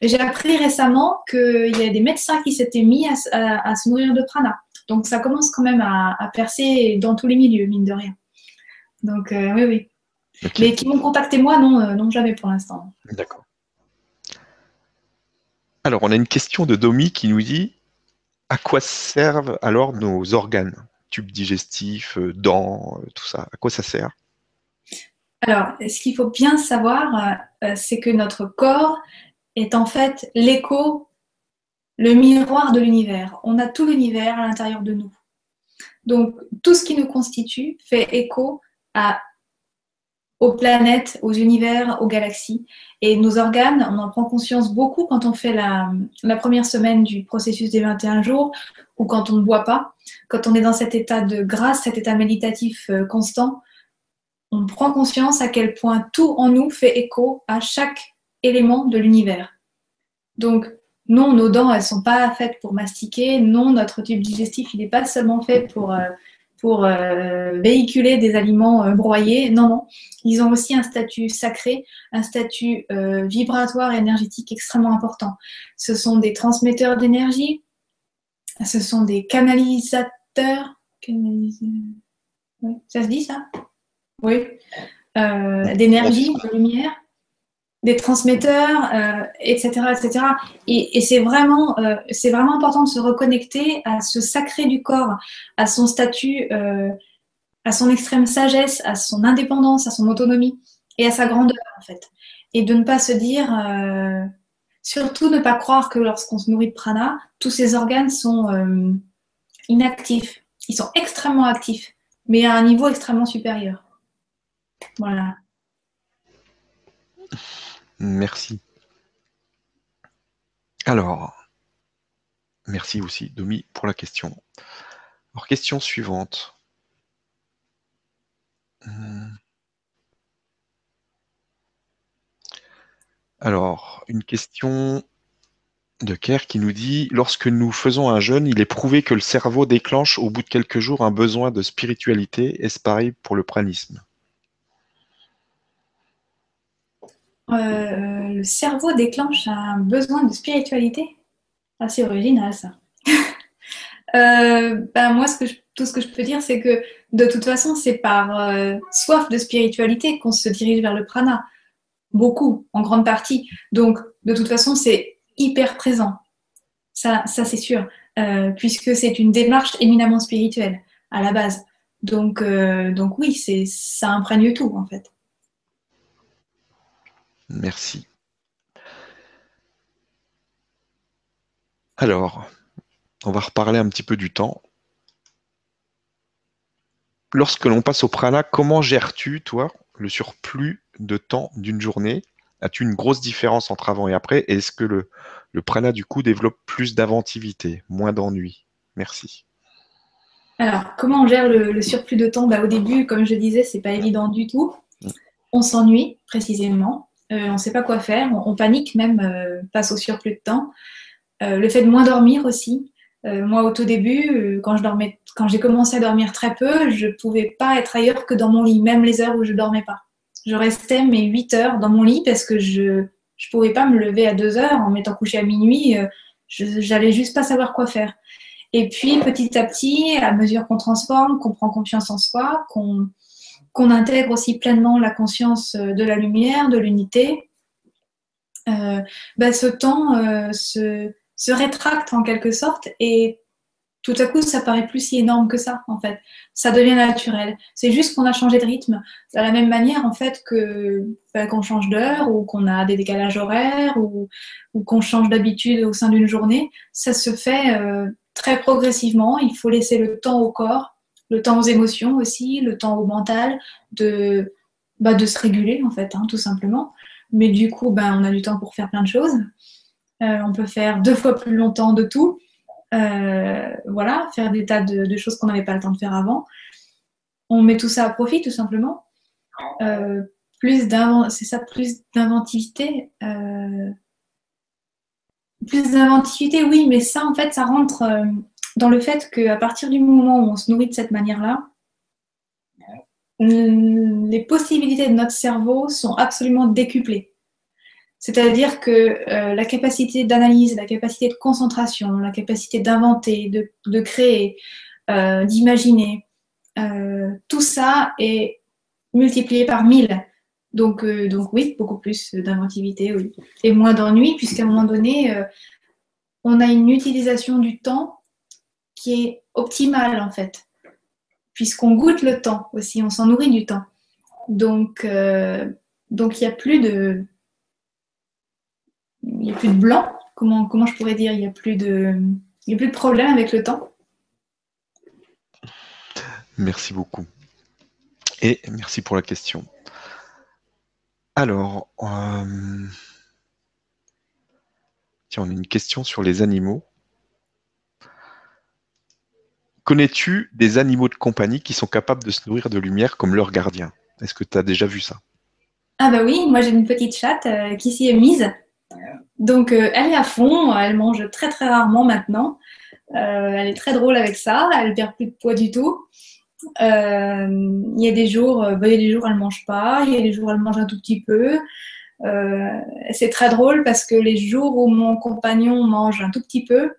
J'ai appris récemment qu'il y a des médecins qui s'étaient mis à, se nourrir de prana. Donc ça commence quand même à, percer dans tous les milieux, mine de rien. Donc oui, oui. Mais qui m'ont contacté moi, non, non jamais pour l'instant. D'accord. Alors, on a une question de Domi qui nous dit à quoi servent alors nos organes? Tubes digestifs, euh, dents, euh, tout ça. À quoi ça sert? Alors, ce qu'il faut bien savoir, euh, c'est que notre corps est en fait l'écho, le miroir de l'univers. On a tout l'univers à l'intérieur de nous. Donc, tout ce qui nous constitue fait écho aux planètes, aux univers, aux galaxies. Et nos organes, on en prend conscience beaucoup quand on fait la, première semaine du processus des 21 jours ou quand on ne boit pas. Quand on est dans cet état de grâce, cet état méditatif euh, constant, on prend conscience à quel point tout en nous fait écho à chaque élément de l'univers. Donc, non, nos dents, elles sont pas faites pour mastiquer. Non, notre tube digestif, il n'est pas seulement fait pour... Euh, pour euh, véhiculer des aliments euh, broyés. Non, non. Ils ont aussi un statut sacré, un statut euh, vibratoire et énergétique extrêmement important. Ce sont des transmetteurs d'énergie, ce sont des canalisateurs. ça se dit ça? Oui. d'énergie, de lumière des transmetteurs, etc., euh, etc. Et, c'est vraiment, euh, c'est vraiment important de se reconnecter à ce sacré du corps, à son statut, euh, à son extrême sagesse, à son indépendance, à son autonomie et à sa grandeur en fait. Et de ne pas se dire, surtout ne pas croire que lorsqu'on se nourrit de prana, tous ces organes sont inactifs. Ils sont extrêmement actifs, mais à un niveau extrêmement supérieur. Voilà. Merci. Alors, merci aussi, Domi, pour la question. Alors, question suivante. Hmm. Alors, une question de Kerr qui nous dit Lorsque nous faisons un jeûne, il est prouvé que le cerveau déclenche au bout de quelques jours un besoin de spiritualité. Est-ce pareil pour le pranisme? Euh, le cerveau déclenche un besoin de spiritualité. Assez original ça. Euh, ben, moi, tout ce que je peux dire, c'est que de toute façon, c'est par euh, soif de spiritualité qu'on se dirige vers le prana. Beaucoup, en grande partie. Donc, de toute façon, c'est hyper présent. Ça, ça c'est sûr. puisque c'est une démarche éminemment spirituelle à la base. Donc, donc oui, ça imprègne tout en fait. Merci. Alors, on va reparler un petit peu du temps. Lorsque l'on passe au prana, comment gères-tu, toi, le surplus de temps d'une journée? As-tu une grosse différence entre avant et après? Est-ce que le, prana, du coup, développe plus d'inventivité, moins d'ennui Merci. Alors, comment on gère le, surplus de temps? Bah, Au début, comme je disais, c'est pas évident du tout. Mm. On s'ennuie, précisément. Euh, on ne sait pas quoi faire, on, panique même euh, face au surplus de temps. Euh, le fait de moins dormir aussi. moi, au tout début, quand je dormais, quand j'ai commencé à dormir très peu, je ne pouvais pas être ailleurs que dans mon lit, même les heures où je dormais pas. Je restais mes 8 heures dans mon lit parce que je ne pouvais pas me lever à 2 heures en m'étant couché à minuit. J'allais juste pas savoir quoi faire. Et puis petit à petit, à mesure qu'on transforme, qu'on prend confiance en soi, qu'on qu'on intègre aussi pleinement la conscience euh, de la lumière, de l'unité, euh, bah, ce temps euh, se, rétracte en quelque sorte et tout à coup, ça paraît plus si énorme que ça, en fait. Ça devient naturel. C'est juste qu'on a changé de rythme. De la même manière, en fait, que bah, qu'on change d'heure ou qu'on a des décalages horaires ou, qu'on change d'habitude au sein d'une journée, ça se fait très progressivement. Il faut laisser le temps au corps le temps aux émotions aussi, le temps au mental, de, bah, de se réguler en fait, hein, tout simplement. Mais du coup, ben, on a du temps pour faire plein de choses. Euh, on peut faire deux fois plus longtemps de tout. Euh, voilà, faire des tas de, choses qu'on n'avait pas le temps de faire avant. On met tout ça à profit, tout simplement. Euh, plus d'inventivité. plus d'inventivité, oui, mais ça, en fait, ça rentre dans le fait qu'à partir du moment où on se nourrit de cette manière-là, les possibilités de notre cerveau sont absolument décuplées. C'est-à-dire que euh, la capacité d'analyse, la capacité de concentration, la capacité d'inventer, de, créer, euh, d'imaginer, euh, tout ça est multiplié par mille. Donc, donc oui, beaucoup plus d'inventivité, oui. Et moins d'ennui, puisqu'à un moment donné, on a une utilisation du temps qui est optimale, en fait puisqu'on goûte le temps aussi, on s'en nourrit du temps. Donc, euh, donc il n'y a plus de, il a plus de blanc. Comment, comment je pourrais dire? Il n'y a plus de, a plus de problème avec le temps. Merci beaucoup. Et merci pour la question. Alors, euh, tiens, on a une question sur les animaux. Connais-tu des animaux de compagnie qui sont capables de se nourrir de lumière comme leur gardien? Est-ce que tu as déjà vu ça? Ah bah oui, moi j'ai une petite chatte euh, qui s'y est mise. Donc euh, elle est à fond, elle mange très très rarement maintenant. Euh, elle est très drôle avec ça, elle perd plus de poids du tout. Il y a des jours, bah, y des jours elle mange pas, il y a des jours elle mange un tout petit peu. c'est très drôle parce que les jours où mon compagnon mange un tout petit peu,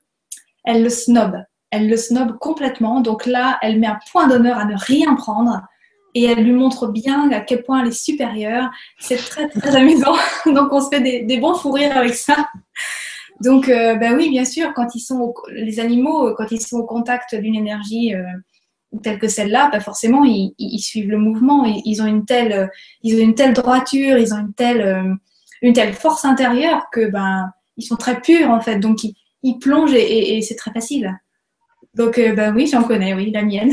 elle le snob elle le snob complètement. Donc là, elle met un point d'honneur à ne rien prendre et elle lui montre bien à quel point elle est supérieure. C'est très, très amusant. Donc on se fait des, bons fous rires avec ça. Donc, ben oui, bien sûr, quand ils sont les animaux, quand ils sont au contact d'une énergie euh, telle que celle-là, ben forcément, ils, suivent le mouvement. Ils, ils, ont une telle, ils ont une telle droiture, ils ont une telle, une telle force intérieure que ben, ils sont très purs en fait. Donc, ils, plongent et c'est très facile. Donc, euh, bah oui, j'en connais, oui, la mienne.